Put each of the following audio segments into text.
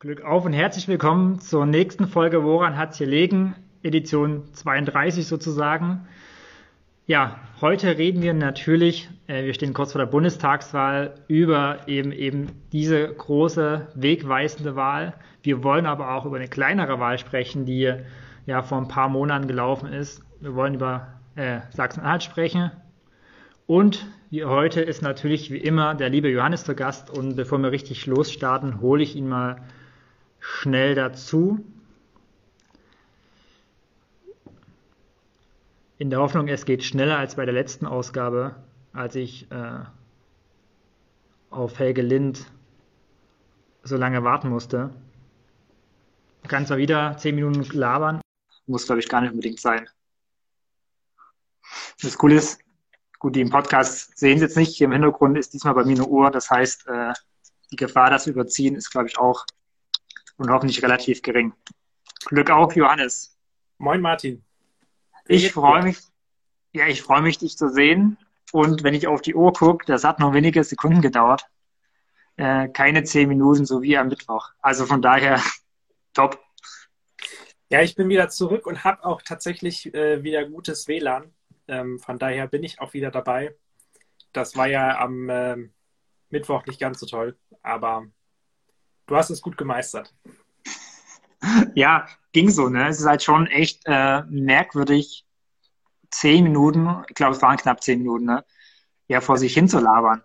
Glück auf und herzlich willkommen zur nächsten Folge Woran hat's hier liegen? Edition 32 sozusagen. Ja, heute reden wir natürlich, äh, wir stehen kurz vor der Bundestagswahl, über eben eben diese große wegweisende Wahl. Wir wollen aber auch über eine kleinere Wahl sprechen, die ja vor ein paar Monaten gelaufen ist. Wir wollen über äh, Sachsen-Anhalt sprechen. Und wie heute ist natürlich wie immer der liebe Johannes zu Gast. Und bevor wir richtig losstarten, hole ich ihn mal schnell dazu. In der Hoffnung, es geht schneller als bei der letzten Ausgabe, als ich äh, auf Helge Lind so lange warten musste. Kann zwar wieder zehn Minuten labern. Muss, glaube ich, gar nicht unbedingt sein. Das Coole ist, gut, die im Podcast sehen Sie jetzt nicht. Hier im Hintergrund ist diesmal bei mir eine Uhr. Das heißt, äh, die Gefahr, wir überziehen, ist, glaube ich, auch und hoffentlich relativ gering. Glück auf, Johannes. Moin, Martin. Ich freue mich, ja, ich freue mich, dich zu sehen. Und wenn ich auf die Uhr gucke, das hat nur wenige Sekunden gedauert. Äh, keine zehn Minuten, so wie am Mittwoch. Also von daher, top. Ja, ich bin wieder zurück und habe auch tatsächlich äh, wieder gutes WLAN. Ähm, von daher bin ich auch wieder dabei. Das war ja am äh, Mittwoch nicht ganz so toll, aber Du hast es gut gemeistert. Ja, ging so, ne? Es ist halt schon echt äh, merkwürdig, zehn Minuten, ich glaube, es waren knapp zehn Minuten, ne? Ja, vor sich hin zu labern.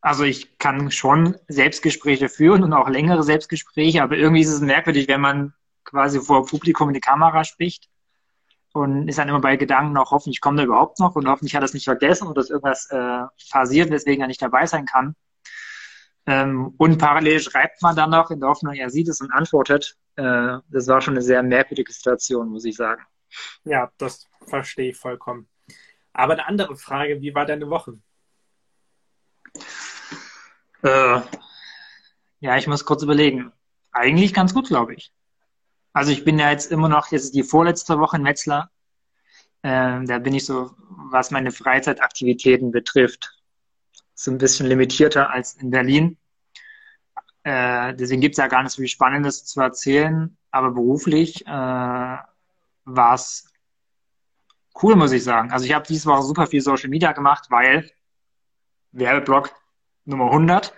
Also ich kann schon Selbstgespräche führen und auch längere Selbstgespräche, aber irgendwie ist es merkwürdig, wenn man quasi vor Publikum in die Kamera spricht und ist dann immer bei Gedanken auch, hoffentlich kommt er überhaupt noch und hoffentlich hat er es nicht vergessen oder ist irgendwas äh, passiert, weswegen er nicht dabei sein kann. Ähm, und parallel schreibt man dann noch in der Hoffnung, er sieht es und antwortet. Äh, das war schon eine sehr merkwürdige Situation, muss ich sagen. Ja, das verstehe ich vollkommen. Aber eine andere Frage, wie war deine Woche? Äh, ja, ich muss kurz überlegen. Eigentlich ganz gut, glaube ich. Also ich bin ja jetzt immer noch, jetzt ist die vorletzte Woche in Metzler. Äh, da bin ich so, was meine Freizeitaktivitäten betrifft, so ein bisschen limitierter als in Berlin. Äh, deswegen gibt es ja gar nicht so viel Spannendes zu erzählen. Aber beruflich äh, war es cool, muss ich sagen. Also ich habe diese Woche super viel Social Media gemacht, weil Werbeblock Nummer 100,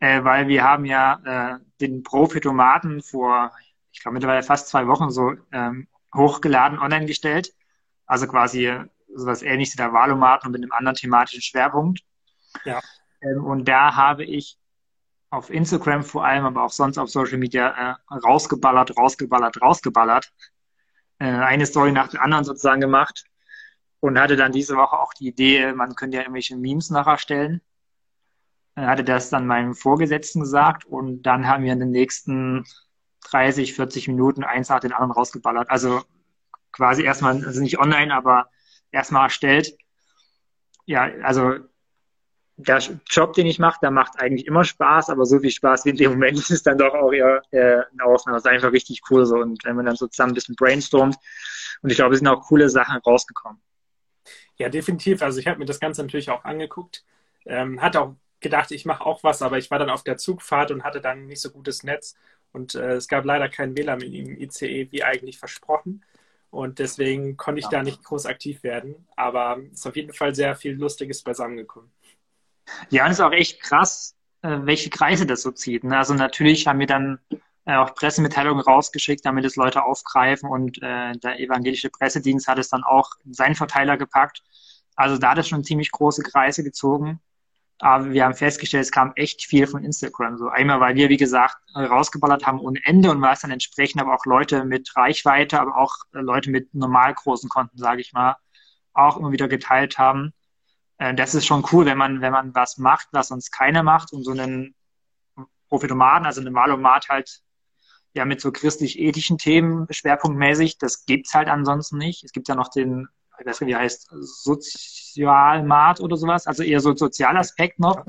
äh, weil wir haben ja äh, den Profitomaten vor, ich glaube mittlerweile fast zwei Wochen so ähm, hochgeladen, online gestellt. Also quasi sowas ähnliches wie der Wahlomaten und mit einem anderen thematischen Schwerpunkt. Ja. Ähm, und da habe ich auf Instagram vor allem, aber auch sonst auf Social Media äh, rausgeballert, rausgeballert, rausgeballert. Äh, eine Story nach der anderen sozusagen gemacht und hatte dann diese Woche auch die Idee, man könnte ja irgendwelche Memes nachher stellen. Äh, hatte das dann meinem Vorgesetzten gesagt und dann haben wir in den nächsten 30, 40 Minuten eins nach den anderen rausgeballert. Also quasi erstmal, also nicht online, aber erstmal erstellt. Ja, also der Job, den ich mache, der macht eigentlich immer Spaß, aber so viel Spaß wie in dem Moment ist es dann doch auch eher äh, eine Ausnahme. Das ist einfach richtig cool so. Und wenn man dann so zusammen ein bisschen brainstormt, und ich glaube, es sind auch coole Sachen rausgekommen. Ja, definitiv. Also ich habe mir das Ganze natürlich auch angeguckt. Ähm, hatte auch gedacht, ich mache auch was, aber ich war dann auf der Zugfahrt und hatte dann nicht so gutes Netz. Und äh, es gab leider kein WLAN im ICE, wie eigentlich versprochen. Und deswegen konnte ich ja. da nicht groß aktiv werden. Aber es ist auf jeden Fall sehr viel Lustiges beisammengekommen. Ja, und es ist auch echt krass, äh, welche Kreise das so zieht. Ne? Also natürlich haben wir dann äh, auch Pressemitteilungen rausgeschickt, damit es Leute aufgreifen und äh, der evangelische Pressedienst hat es dann auch in seinen Verteiler gepackt. Also da hat es schon ziemlich große Kreise gezogen. Aber wir haben festgestellt, es kam echt viel von Instagram. So einmal, weil wir, wie gesagt, rausgeballert haben ohne Ende und weil es dann entsprechend aber auch Leute mit Reichweite, aber auch Leute mit normal großen Konten, sage ich mal, auch immer wieder geteilt haben. Äh, das ist schon cool, wenn man, wenn man was macht, was sonst keiner macht und so einen Profitomaten, also einen Wahlomat halt ja mit so christlich-ethischen Themen schwerpunktmäßig, das gibt's halt ansonsten nicht. Es gibt ja noch den, ich weiß nicht, wie heißt, Sozialmat oder sowas, also eher so ein Sozialaspekt noch.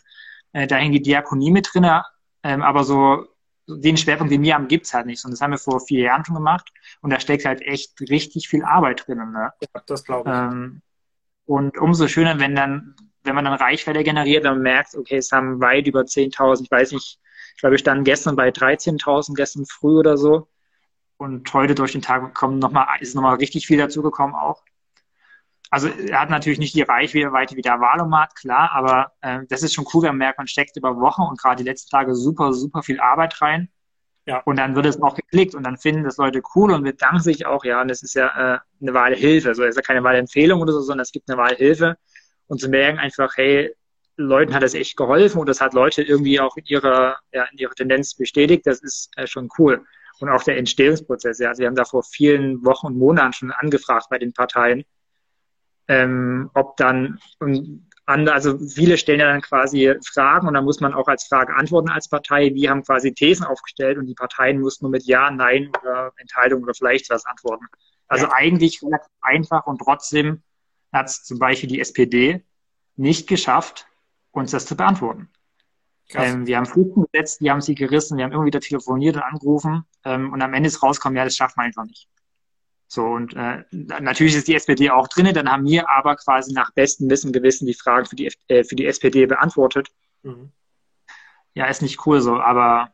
Äh, da hängt die Diakonie mit drin, ähm, aber so den Schwerpunkt, den wir haben, gibt's halt nicht. Und das haben wir vor vier Jahren schon gemacht. Und da steckt halt echt richtig viel Arbeit drin. Ne? Ja, das glaube ich. Ähm, und umso schöner, wenn dann, wenn man dann Reichweite generiert, dann merkt, okay, es haben weit über 10.000, ich weiß nicht, Ich glaube, ich stand gestern bei 13.000, gestern früh oder so. Und heute durch den Tag kommen noch mal, ist nochmal richtig viel dazugekommen auch. Also er hat natürlich nicht die Reichweite wie der Wahlomat, klar, aber äh, das ist schon cool, wenn man merkt, man steckt über Wochen und gerade die letzten Tage super, super viel Arbeit rein. Ja. Und dann wird es auch geklickt und dann finden das Leute cool und bedanken sich auch, ja, und das ist ja äh, eine Wahlhilfe. Also es ist ja keine Wahlempfehlung oder so, sondern es gibt eine Wahlhilfe. Und zu merken einfach, hey, Leuten hat das echt geholfen und das hat Leute irgendwie auch in ihrer, ja, in ihrer Tendenz bestätigt, das ist äh, schon cool. Und auch der Entstehungsprozess, ja, also wir haben da vor vielen Wochen und Monaten schon angefragt bei den Parteien, ähm, ob dann, und also viele stellen ja dann quasi Fragen und dann muss man auch als Frage antworten als Partei. Wir haben quasi Thesen aufgestellt und die Parteien mussten nur mit Ja, Nein oder Enthaltung oder vielleicht was antworten. Also ja. eigentlich relativ einfach und trotzdem hat es zum Beispiel die SPD nicht geschafft, uns das zu beantworten. Ähm, wir haben Fristen gesetzt, die haben sie gerissen, wir haben immer wieder telefoniert und angerufen ähm, und am Ende ist rausgekommen, ja, das schafft man einfach nicht. So, und äh, natürlich ist die SPD auch drin, dann haben wir aber quasi nach bestem Wissen und Gewissen die Fragen für die, äh, für die SPD beantwortet. Mhm. Ja, ist nicht cool so, aber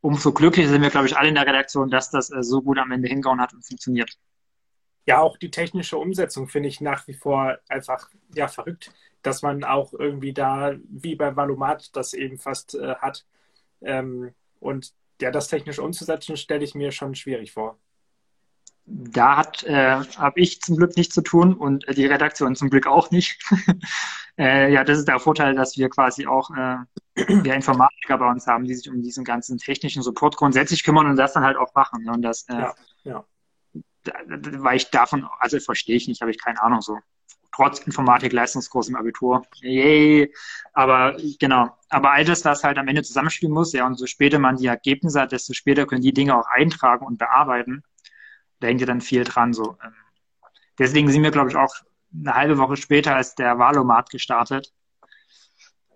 umso glücklicher sind wir, glaube ich, alle in der Redaktion, dass das äh, so gut am Ende hingehauen hat und funktioniert. Ja, auch die technische Umsetzung finde ich nach wie vor einfach ja verrückt, dass man auch irgendwie da, wie bei Valomat, das eben fast äh, hat. Ähm, und ja, das technisch umzusetzen, stelle ich mir schon schwierig vor da hat äh, habe ich zum Glück nichts zu tun und die Redaktion zum Glück auch nicht. äh, ja, das ist der Vorteil, dass wir quasi auch äh, wir Informatiker bei uns haben, die sich um diesen ganzen technischen Support grundsätzlich kümmern und das dann halt auch machen. Ne? Und das, äh, ja, ja. Da, weil ich davon, also verstehe ich nicht, habe ich keine Ahnung so. Trotz Informatik-Leistungskurs im Abitur. Yay! Aber genau. Aber all das, was halt am Ende zusammenspielen muss, ja, und so später man die Ergebnisse hat, desto später können die Dinge auch eintragen und bearbeiten da hängt ja dann viel dran. So. Ähm. Deswegen sind wir, glaube ich, auch eine halbe Woche später, als der Wahlomat gestartet,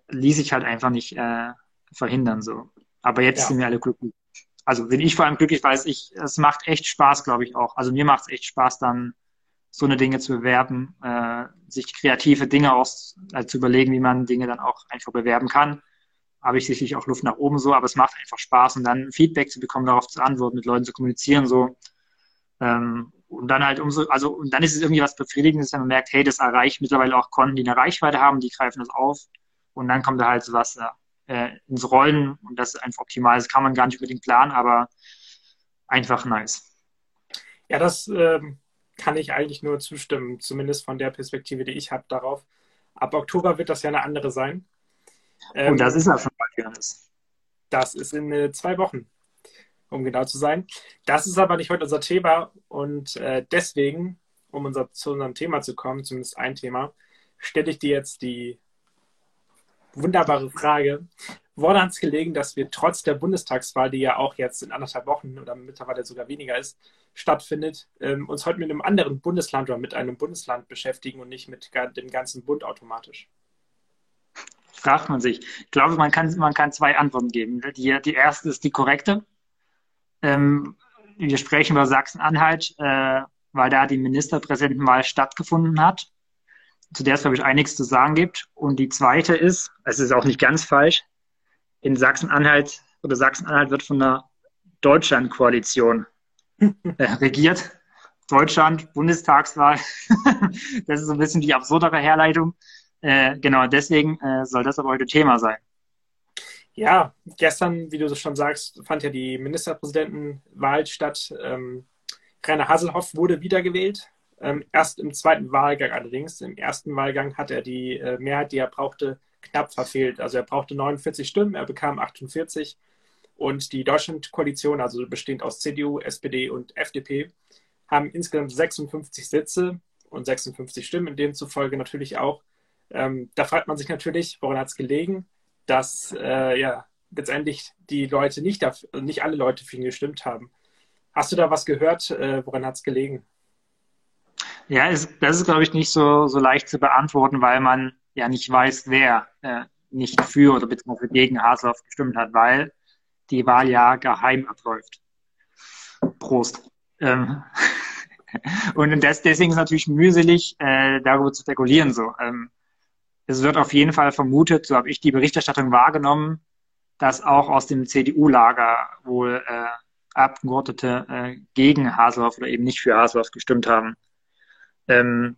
ließ sich halt einfach nicht äh, verhindern. So. Aber jetzt ja. sind wir alle glücklich. Also bin ich vor allem glücklich, weil es, ich, es macht echt Spaß, glaube ich auch. Also mir macht es echt Spaß, dann so eine Dinge zu bewerben, äh, sich kreative Dinge aus, also zu überlegen, wie man Dinge dann auch einfach bewerben kann. Habe ich sicherlich auch Luft nach oben so, aber es macht einfach Spaß und dann Feedback zu bekommen, darauf zu antworten, mit Leuten zu kommunizieren, so. Ähm, und dann halt umso, also, und dann ist es irgendwie was Befriedigendes, wenn man merkt, hey, das erreicht mittlerweile auch Konten, die eine Reichweite haben, die greifen das auf. Und dann kommt da halt so was äh, ins Rollen und das ist einfach optimal. Das kann man gar nicht unbedingt planen, aber einfach nice. Ja, das ähm, kann ich eigentlich nur zustimmen, zumindest von der Perspektive, die ich habe darauf. Ab Oktober wird das ja eine andere sein. Ähm, und das ist ja schon bald, Johannes. Das ist in äh, zwei Wochen um genau zu sein. Das ist aber nicht heute unser Thema und äh, deswegen, um unser, zu unserem Thema zu kommen, zumindest ein Thema, stelle ich dir jetzt die wunderbare Frage. Woran hat es gelegen, dass wir trotz der Bundestagswahl, die ja auch jetzt in anderthalb Wochen oder mittlerweile sogar weniger ist, stattfindet, ähm, uns heute mit einem anderen Bundesland oder mit einem Bundesland beschäftigen und nicht mit dem ganzen Bund automatisch? Fragt man sich. Ich glaube, man kann, man kann zwei Antworten geben. Die, die erste ist die korrekte. Ähm, wir sprechen über Sachsen-Anhalt, äh, weil da die Ministerpräsidentenwahl stattgefunden hat, zu der es, glaube ich, einiges zu sagen gibt. Und die zweite ist, es ist auch nicht ganz falsch, in Sachsen-Anhalt oder Sachsen-Anhalt wird von einer Deutschland-Koalition äh, regiert. Deutschland, Bundestagswahl. das ist so ein bisschen die absurdere Herleitung. Äh, genau, deswegen äh, soll das aber heute Thema sein. Ja, gestern, wie du schon sagst, fand ja die Ministerpräsidentenwahl statt. Ähm, Rainer Haselhoff wurde wiedergewählt. Ähm, erst im zweiten Wahlgang allerdings. Im ersten Wahlgang hat er die äh, Mehrheit, die er brauchte, knapp verfehlt. Also er brauchte 49 Stimmen, er bekam 48. Und die Deutschlandkoalition, also bestehend aus CDU, SPD und FDP, haben insgesamt 56 Sitze und 56 Stimmen, demzufolge natürlich auch. Ähm, da fragt man sich natürlich, woran hat es gelegen? Dass äh, ja letztendlich die Leute nicht, dafür, nicht alle Leute für ihn gestimmt haben. Hast du da was gehört? Äh, woran hat es gelegen? Ja, es, das ist, glaube ich, nicht so, so leicht zu beantworten, weil man ja nicht weiß, wer äh, nicht für oder beziehungsweise gegen Haseloff gestimmt hat, weil die Wahl ja geheim abläuft. Prost. Ähm, und das, deswegen ist es natürlich mühselig, äh, darüber zu spekulieren. So. Ähm, es wird auf jeden Fall vermutet, so habe ich die Berichterstattung wahrgenommen, dass auch aus dem CDU-Lager wohl äh, Abgeordnete äh, gegen Haselhoff oder eben nicht für Haselhoff gestimmt haben. Ähm,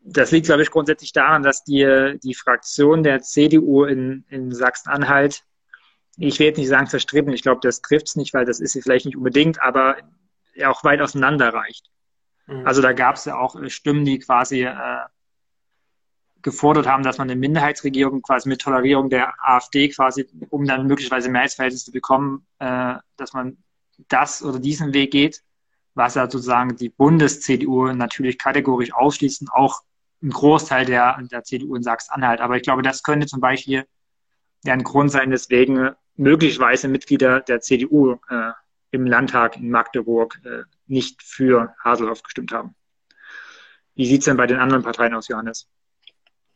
das liegt, glaube ich, grundsätzlich daran, dass die, die Fraktion der CDU in, in Sachsen-Anhalt, ich will jetzt nicht sagen zerstritten, ich glaube, das trifft es nicht, weil das ist sie vielleicht nicht unbedingt, aber auch weit auseinander reicht. Mhm. Also da gab es ja auch äh, Stimmen, die quasi äh, gefordert haben, dass man eine Minderheitsregierung quasi mit Tolerierung der AfD quasi, um dann möglicherweise Mehrheitsverhältnisse zu bekommen, äh, dass man das oder diesen Weg geht, was ja sozusagen die Bundes-CDU natürlich kategorisch ausschließen, auch ein Großteil der, der CDU in Sachsen-Anhalt. Aber ich glaube, das könnte zum Beispiel ja ein Grund sein, weswegen möglicherweise Mitglieder der CDU äh, im Landtag in Magdeburg äh, nicht für Haselhoff gestimmt haben. Wie sieht es denn bei den anderen Parteien aus, Johannes?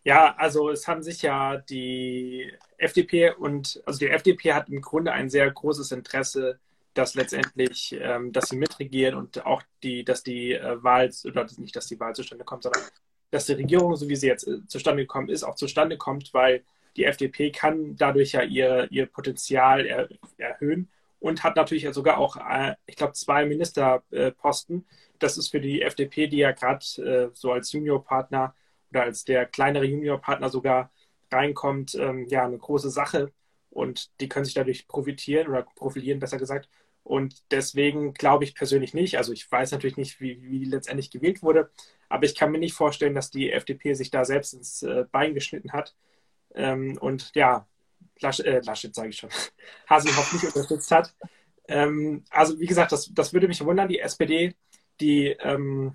Ja, also es haben sich ja die FDP und also die FDP hat im Grunde ein sehr großes Interesse, dass letztendlich, ähm, dass sie mitregiert und auch die, dass die äh, Wahl oder nicht, dass die Wahl zustande kommt, sondern dass die Regierung, so wie sie jetzt äh, zustande gekommen ist, auch zustande kommt, weil die FDP kann dadurch ja ihr, ihr Potenzial er, erhöhen und hat natürlich sogar auch, äh, ich glaube, zwei Ministerposten. Das ist für die FDP, die ja gerade äh, so als Juniorpartner oder als der kleinere Juniorpartner sogar reinkommt, ähm, ja, eine große Sache. Und die können sich dadurch profitieren oder profilieren, besser gesagt. Und deswegen glaube ich persönlich nicht, also ich weiß natürlich nicht, wie, wie letztendlich gewählt wurde, aber ich kann mir nicht vorstellen, dass die FDP sich da selbst ins äh, Bein geschnitten hat. Ähm, und ja, Lasch, äh, Laschet sage ich schon, Haselhoff nicht unterstützt hat. Ähm, also wie gesagt, das, das würde mich wundern. Die SPD, die ähm,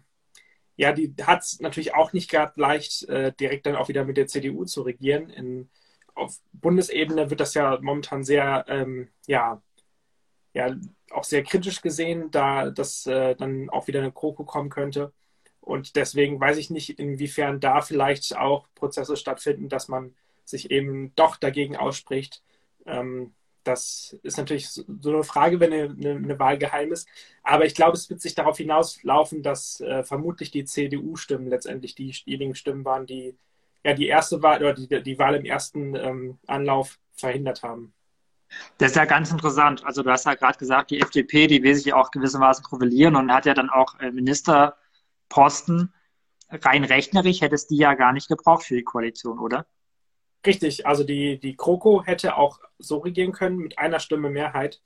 ja, die hat es natürlich auch nicht gerade leicht, äh, direkt dann auch wieder mit der CDU zu regieren. In, auf Bundesebene wird das ja momentan sehr, ähm, ja, ja, auch sehr kritisch gesehen, da das äh, dann auch wieder eine Kroko kommen könnte. Und deswegen weiß ich nicht, inwiefern da vielleicht auch Prozesse stattfinden, dass man sich eben doch dagegen ausspricht. Ähm, das ist natürlich so eine Frage, wenn eine, eine, Wahl geheim ist. Aber ich glaube, es wird sich darauf hinauslaufen, dass äh, vermutlich die CDU-Stimmen letztendlich diejenigen Stimmen waren, die ja die erste Wahl oder die, die Wahl im ersten ähm, Anlauf verhindert haben. Das ist ja ganz interessant. Also du hast ja gerade gesagt, die FDP, die will sich auch gewissermaßen profilieren und hat ja dann auch äh, Ministerposten. Rein rechnerisch hätte es die ja gar nicht gebraucht für die Koalition, oder? Richtig, also die, die Kroko hätte auch so regieren können mit einer Stimme Mehrheit.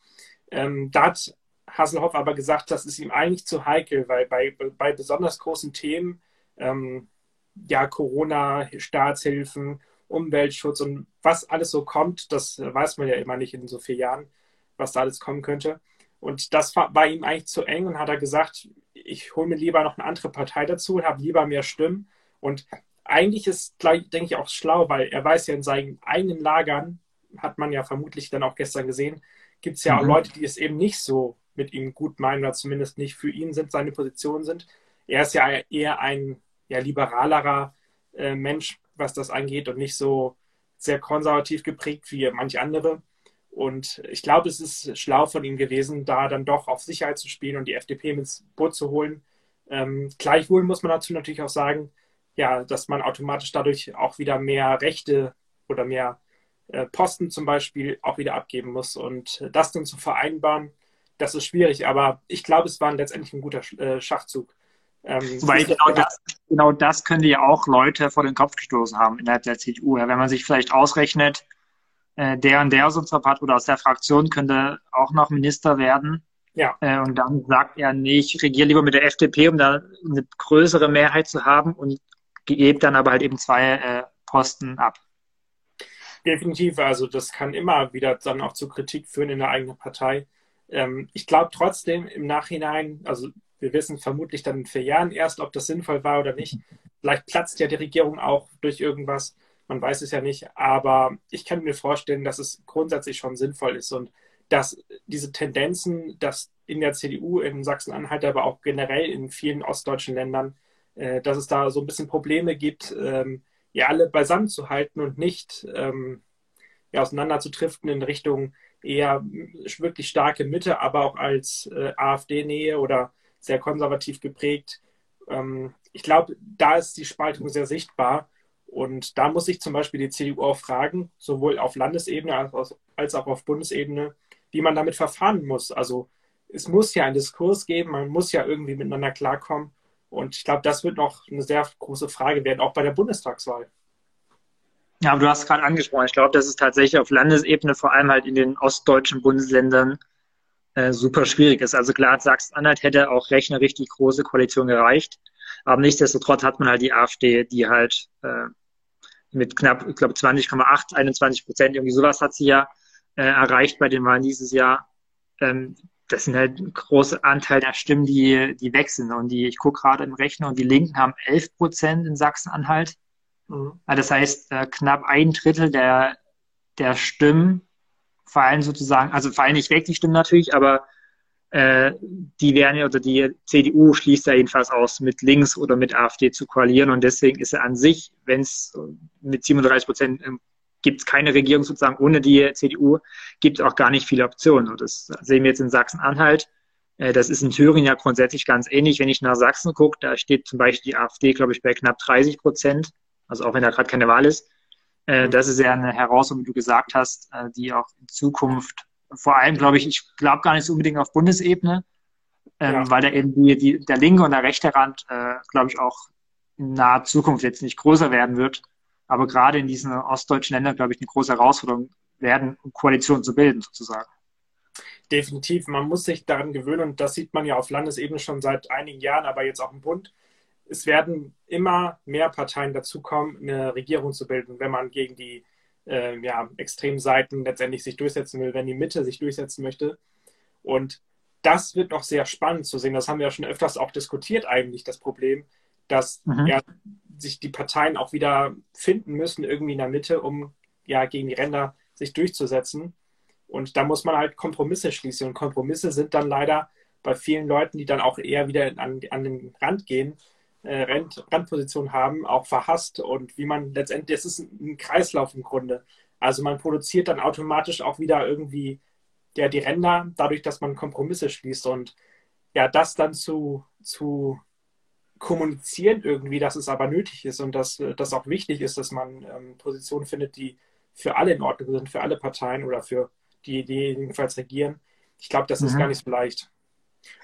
Ähm, da hat Hasselhoff aber gesagt, das ist ihm eigentlich zu heikel, weil bei, bei besonders großen Themen, ähm, ja, Corona, Staatshilfen, Umweltschutz und was alles so kommt, das weiß man ja immer nicht in so vier Jahren, was da alles kommen könnte. Und das war, war ihm eigentlich zu eng und hat er gesagt, ich hole mir lieber noch eine andere Partei dazu und habe lieber mehr Stimmen. Und eigentlich ist, denke ich, auch schlau, weil er weiß ja in seinen eigenen Lagern, hat man ja vermutlich dann auch gestern gesehen, gibt es ja mhm. auch Leute, die es eben nicht so mit ihm gut meinen oder zumindest nicht für ihn sind, seine Position sind. Er ist ja eher ein ja, liberalerer äh, Mensch, was das angeht und nicht so sehr konservativ geprägt wie manche andere. Und ich glaube, es ist schlau von ihm gewesen, da dann doch auf Sicherheit zu spielen und die FDP ins Boot zu holen. Ähm, gleichwohl muss man dazu natürlich auch sagen, ja, dass man automatisch dadurch auch wieder mehr Rechte oder mehr äh, Posten zum Beispiel auch wieder abgeben muss. Und das dann zu vereinbaren, das ist schwierig. Aber ich glaube, es war letztendlich ein guter äh, Schachzug. Ähm, Weil genau das, genau das könnte ja auch Leute vor den Kopf gestoßen haben innerhalb der CDU. Ja, wenn man sich vielleicht ausrechnet, äh, der und der aus unserer Partei oder aus der Fraktion könnte auch noch Minister werden. Ja. Äh, und dann sagt er, nee, ich regiere lieber mit der FDP, um da eine größere Mehrheit zu haben und gebe dann aber halt eben zwei äh, Posten ab. Definitiv, also das kann immer wieder dann auch zu Kritik führen in der eigenen Partei. Ähm, ich glaube trotzdem im Nachhinein, also wir wissen vermutlich dann in vier Jahren erst, ob das sinnvoll war oder nicht. Vielleicht platzt ja die Regierung auch durch irgendwas, man weiß es ja nicht, aber ich kann mir vorstellen, dass es grundsätzlich schon sinnvoll ist und dass diese Tendenzen, dass in der CDU in Sachsen-Anhalt, aber auch generell in vielen ostdeutschen Ländern äh, dass es da so ein bisschen Probleme gibt, ähm, ja alle beisammen zu halten und nicht ähm, ja, auseinander in Richtung eher wirklich starke Mitte, aber auch als äh, AfD-Nähe oder sehr konservativ geprägt. Ähm, ich glaube, da ist die Spaltung sehr sichtbar Und da muss sich zum Beispiel die CDU auch fragen, sowohl auf Landesebene als auch auf Bundesebene, wie man damit verfahren muss. Also es muss ja einen Diskurs geben, man muss ja irgendwie miteinander klarkommen. Und ich glaube, das wird noch eine sehr große Frage werden, auch bei der Bundestagswahl. Ja, aber du hast gerade angesprochen, ich glaube, dass es tatsächlich auf Landesebene, vor allem halt in den ostdeutschen Bundesländern, äh, super schwierig ist. Also klar, Sachsen-Anhalt hätte auch recht eine richtig große Koalition gereicht. Aber nichtsdestotrotz hat man halt die AfD, die halt äh, mit knapp, ich glaube, 20,8, 21 Prozent, irgendwie sowas hat sie ja äh, erreicht bei den Wahlen dieses Jahr. Ähm, das sind halt ein großer Anteil der Stimmen, die, die wechseln. Und die, ich gucke gerade im Rechner, und die Linken haben 11 Prozent in Sachsen-Anhalt. Mhm. Das heißt, äh, knapp ein Drittel der, der Stimmen fallen sozusagen, also fallen nicht weg, die Stimmen natürlich, aber äh, die werden ja, oder die CDU schließt ja jedenfalls aus, mit links oder mit AfD zu koalieren. Und deswegen ist er an sich, wenn es mit 37 Prozent ähm, gibt es keine Regierung sozusagen ohne die CDU, gibt auch gar nicht viele Optionen. Und das sehen wir jetzt in Sachsen-Anhalt. Äh, das ist in Thüringen ja grundsätzlich ganz ähnlich. Wenn ich nach Sachsen gucke, da steht zum Beispiel die AfD, glaube ich, bei knapp 30 Prozent. Also auch wenn da gerade keine Wahl ist. Äh, mhm. Das ist ja eine Herausforderung, wie du gesagt hast, äh, die auch in Zukunft, vor allem glaube ich, ich glaube gar nicht so unbedingt auf Bundesebene, ähm, ja. weil da eben die, die, der linke und der rechte Rand, glaube ich, auch in naher Zukunft jetzt nicht größer werden wird aber gerade in diesen ostdeutschen Ländern, glaube ich, eine große Herausforderung werden, Koalitionen zu bilden, sozusagen. Definitiv. Man muss sich daran gewöhnen und das sieht man ja auf Landesebene schon seit einigen Jahren, aber jetzt auch im Bund. Es werden immer mehr Parteien dazukommen, eine Regierung zu bilden, wenn man gegen die äh, ja, extremen Seiten letztendlich sich durchsetzen will, wenn die Mitte sich durchsetzen möchte. Und das wird noch sehr spannend zu sehen. Das haben wir ja schon öfters auch diskutiert, eigentlich, das Problem, dass mhm. ja, sich die Parteien auch wieder finden müssen, irgendwie in der Mitte, um ja gegen die Ränder sich durchzusetzen. Und da muss man halt Kompromisse schließen. Und Kompromisse sind dann leider bei vielen Leuten, die dann auch eher wieder an, an den Rand gehen, äh, Rand, Randposition haben, auch verhasst. Und wie man letztendlich, es ist ein Kreislauf im Grunde. Also man produziert dann automatisch auch wieder irgendwie ja, die Ränder, dadurch, dass man Kompromisse schließt. Und ja, das dann zu, zu kommunizieren irgendwie, dass es aber nötig ist und dass das auch wichtig ist, dass man ähm, Positionen findet, die für alle in Ordnung sind, für alle Parteien oder für die, die jedenfalls regieren. Ich glaube, das mhm. ist gar nicht so leicht.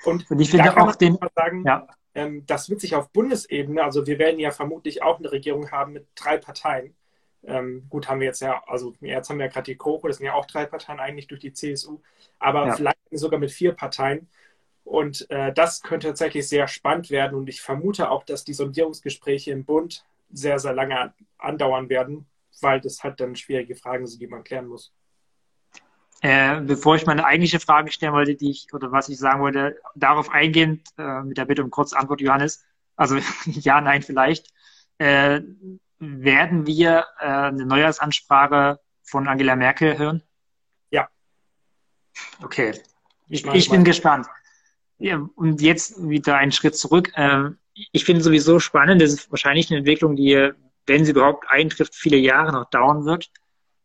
Und, und ich finde auch den sagen, ja. ähm, das wird sich auf Bundesebene, also wir werden ja vermutlich auch eine Regierung haben mit drei Parteien. Ähm, gut, haben wir jetzt ja, also jetzt haben wir ja gerade die KOKO, das sind ja auch drei Parteien eigentlich durch die CSU, aber ja. vielleicht sogar mit vier Parteien. Und äh, das könnte tatsächlich sehr spannend werden. Und ich vermute auch, dass die Sondierungsgespräche im Bund sehr, sehr lange andauern werden, weil das halt dann schwierige Fragen sind, die man klären muss. Äh, bevor ich meine eigentliche Frage stellen wollte, die ich oder was ich sagen wollte, darauf eingehend äh, mit der Bitte um kurze Antwort, Johannes. Also ja, nein, vielleicht. Äh, werden wir äh, eine Neujahrsansprache von Angela Merkel hören? Ja. Okay. Ich, ich bin gespannt. Ja, und jetzt wieder einen Schritt zurück. Ähm, ich finde sowieso spannend, das ist wahrscheinlich eine Entwicklung, die, wenn sie überhaupt eintrifft, viele Jahre noch dauern wird.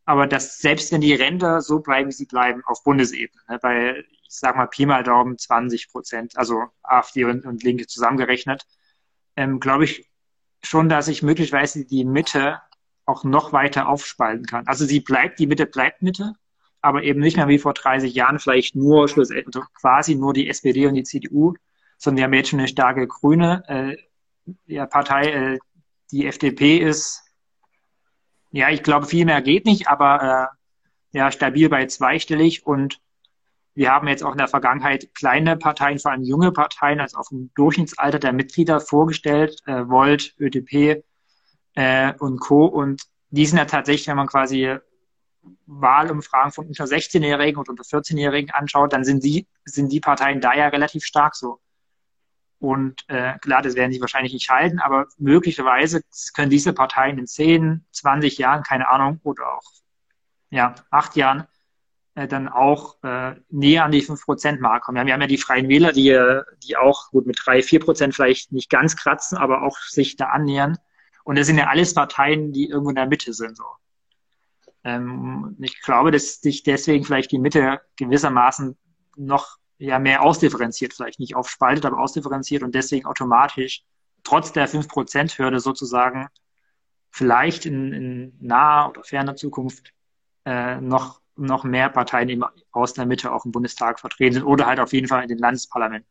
Aber dass selbst wenn die Ränder so bleiben, wie sie bleiben, auf Bundesebene, ne, bei, ich sag mal, Pi mal Daumen 20 Prozent, also AfD und, und Linke zusammengerechnet, ähm, glaube ich schon, dass sich möglicherweise die Mitte auch noch weiter aufspalten kann. Also sie bleibt, die Mitte bleibt Mitte, aber eben nicht mehr wie vor 30 Jahren vielleicht nur schlussendlich also quasi nur die SPD und die CDU, sondern wir haben jetzt schon eine starke grüne äh, ja, Partei. Äh, die FDP ist, ja, ich glaube, viel mehr geht nicht, aber äh, ja, stabil bei zweistellig und wir haben jetzt auch in der Vergangenheit kleine Parteien, vor allem junge Parteien, also auf dem Durchschnittsalter der Mitglieder vorgestellt, äh, Volt, ÖDP äh, und Co. Und die sind ja tatsächlich, wenn man quasi Wahlumfragen von unter 16-Jährigen und unter 14-Jährigen anschaut, dann sind die, sind die Parteien da ja relativ stark so. Und äh, klar, das werden sie wahrscheinlich nicht halten, aber möglicherweise können diese Parteien in 10, 20 Jahren, keine Ahnung, oder auch ja, acht Jahren äh, dann auch äh, näher an die 5%-Marke kommen. Wir haben ja die Freien Wähler, die, die auch gut mit 3, 4% vielleicht nicht ganz kratzen, aber auch sich da annähern. Und das sind ja alles Parteien, die irgendwo in der Mitte sind. So. Ähm, ich glaube, dass sich deswegen vielleicht die Mitte gewissermaßen noch ja mehr ausdifferenziert, vielleicht nicht aufspaltet, aber ausdifferenziert und deswegen automatisch trotz der 5%-Hürde sozusagen vielleicht in, in naher oder ferner Zukunft äh, noch, noch mehr Parteien eben aus der Mitte auch im Bundestag vertreten sind oder halt auf jeden Fall in den Landesparlamenten.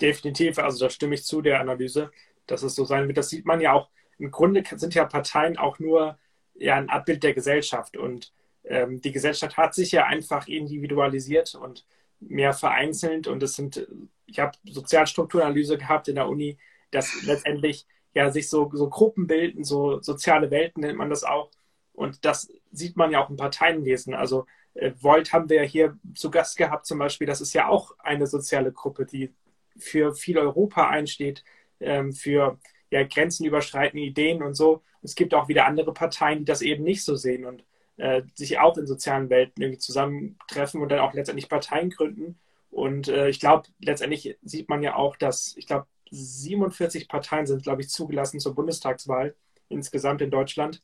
Definitiv, also da stimme ich zu der Analyse, dass es so sein wird. Das sieht man ja auch. Im Grunde sind ja Parteien auch nur ja, ein Abbild der Gesellschaft und ähm, die Gesellschaft hat sich ja einfach individualisiert und mehr vereinzelt und es sind, ich habe Sozialstrukturanalyse gehabt in der Uni, dass letztendlich ja sich so, so Gruppen bilden, so soziale Welten nennt man das auch. Und das sieht man ja auch im Parteienwesen. Also äh, Volt haben wir ja hier zu Gast gehabt zum Beispiel. Das ist ja auch eine soziale Gruppe, die für viel Europa einsteht, ähm, für ja, grenzenüberschreitende Ideen und so. Es gibt auch wieder andere Parteien, die das eben nicht so sehen und äh, sich auch in sozialen Welten irgendwie zusammentreffen und dann auch letztendlich Parteien gründen. Und äh, ich glaube, letztendlich sieht man ja auch, dass, ich glaube, 47 Parteien sind, glaube ich, zugelassen zur Bundestagswahl insgesamt in Deutschland.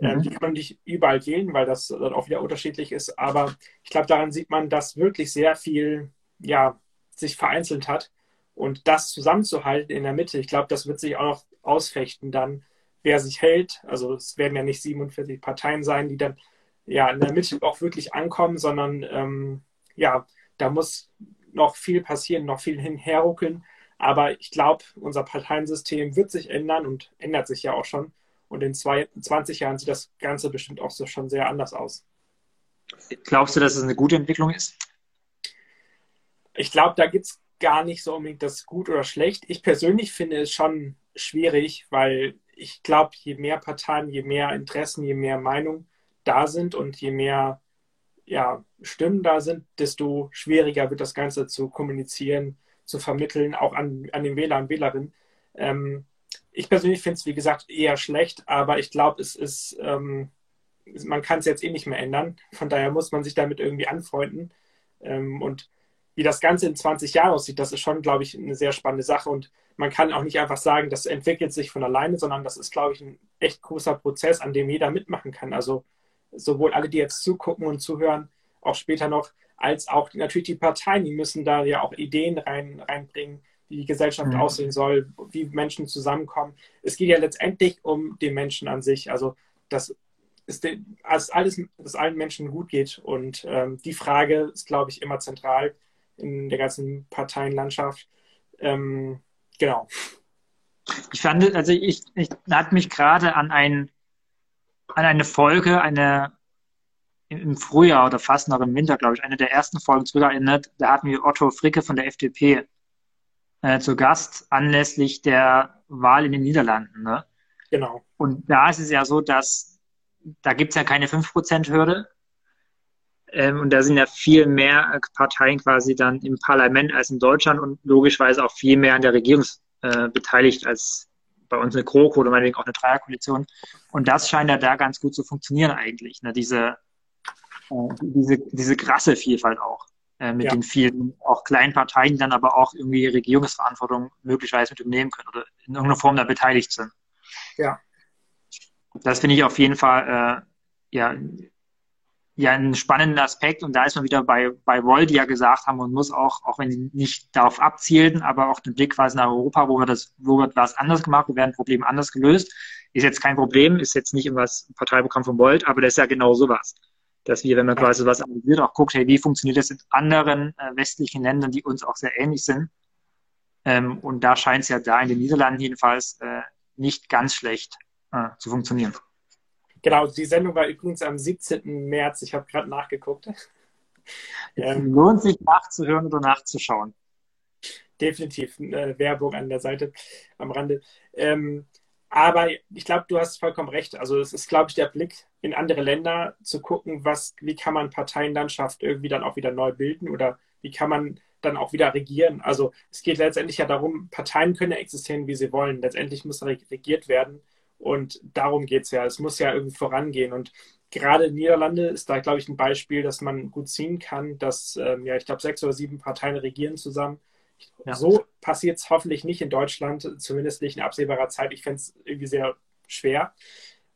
Ähm, mhm. die kann man nicht überall wählen, weil das dann auch wieder unterschiedlich ist. Aber ich glaube, daran sieht man, dass wirklich sehr viel ja, sich vereinzelt hat. Und das zusammenzuhalten in der Mitte, ich glaube, das wird sich auch noch ausfechten dann, wer sich hält. Also es werden ja nicht 47 Parteien sein, die dann ja in der Mitte auch wirklich ankommen, sondern ähm, ja, da muss noch viel passieren, noch viel hinherruckeln. Aber ich glaube, unser Parteiensystem wird sich ändern und ändert sich ja auch schon. Und in zwei, 20 Jahren sieht das Ganze bestimmt auch so schon sehr anders aus. Glaubst du, dass es eine gute Entwicklung ist? Ich glaube, da gibt es gar nicht so unbedingt das gut oder schlecht. Ich persönlich finde es schon schwierig, weil ich glaube, je mehr Parteien, je mehr Interessen, je mehr Meinungen da sind und je mehr ja, Stimmen da sind, desto schwieriger wird das Ganze zu kommunizieren, zu vermitteln, auch an, an den Wähler und Wählerinnen. Ähm, ich persönlich finde es, wie gesagt, eher schlecht, aber ich glaube, es ist, ähm, man kann es jetzt eh nicht mehr ändern. Von daher muss man sich damit irgendwie anfreunden. Ähm, und wie das Ganze in 20 Jahren aussieht, das ist schon, glaube ich, eine sehr spannende Sache. Und man kann auch nicht einfach sagen, das entwickelt sich von alleine, sondern das ist, glaube ich, ein echt großer Prozess, an dem jeder mitmachen kann. Also sowohl alle, die jetzt zugucken und zuhören, auch später noch, als auch natürlich die Parteien, die müssen da ja auch Ideen rein, reinbringen, wie die Gesellschaft mhm. aussehen soll, wie Menschen zusammenkommen. Es geht ja letztendlich um den Menschen an sich. Also das ist alles, dass allen Menschen gut geht. Und ähm, die Frage ist, glaube ich, immer zentral in der ganzen Parteienlandschaft. Ähm, genau. Ich fand, also ich, ich hat mich gerade an ein an eine Folge, eine im Frühjahr oder fast noch im Winter, glaube ich, eine der ersten Folgen zurückerinnert. Da hatten wir Otto Fricke von der FDP äh, zu Gast anlässlich der Wahl in den Niederlanden. Ne? Genau. Und da ist es ja so, dass da gibt es ja keine 5%-Hürde. Ähm, und da sind ja viel mehr Parteien quasi dann im Parlament als in Deutschland und logischerweise auch viel mehr an der Regierung äh, beteiligt als bei uns eine GroKo oder meinetwegen auch eine Dreierkoalition. Und das scheint ja da ganz gut zu funktionieren eigentlich. Ne? Diese, äh, diese, diese krasse Vielfalt auch. Äh, mit ja. den vielen auch kleinen Parteien, die dann aber auch irgendwie Regierungsverantwortung möglicherweise mit übernehmen können oder in irgendeiner Form da beteiligt sind. Ja. Das finde ich auf jeden Fall äh, ja, ja einen spannenden Aspekt und da ist man wieder bei, bei Woll, die ja gesagt haben, man muss auch, auch wenn sie nicht darauf abzielten, aber auch den Blick quasi nach Europa, wo wir das, wo wird was anders gemacht, wo werden Probleme anders gelöst, ist jetzt kein Problem, ist jetzt nicht irgendwas Parteiprogramm von Volt, aber das ist ja genau sowas. Dass wir, wenn man quasi was analysiert, auch guckt, hey, wie funktioniert das in anderen äh, westlichen Ländern, die uns auch sehr ähnlich sind. Ähm, und da scheint es ja da in den Niederlanden jedenfalls äh, nicht ganz schlecht äh, zu funktionieren. Genau, die Sendung war übrigens am 17. März. Ich habe gerade nachgeguckt. Ähm, lohnt sich nachzuhören oder nachzuschauen. Definitiv äh, Werbung an der Seite am Rande. Ähm, aber ich glaube, du hast vollkommen recht. Also es ist, glaube ich, der Blick in andere Länder zu gucken, was, wie kann man Parteienlandschaft irgendwie dann auch wieder neu bilden oder wie kann man dann auch wieder regieren. Also es geht letztendlich ja darum, Parteien können ja existieren, wie sie wollen. Letztendlich muss regiert werden. Und darum geht es ja. Es muss ja irgendwie vorangehen. Und gerade Niederlande ist da, glaube ich, ein Beispiel, dass man gut ziehen kann, dass, ähm, ja, ich glaube, sechs oder sieben Parteien regieren zusammen. Ja. So passiert es hoffentlich nicht in Deutschland, zumindest nicht in absehbarer Zeit. Ich fände es irgendwie sehr schwer.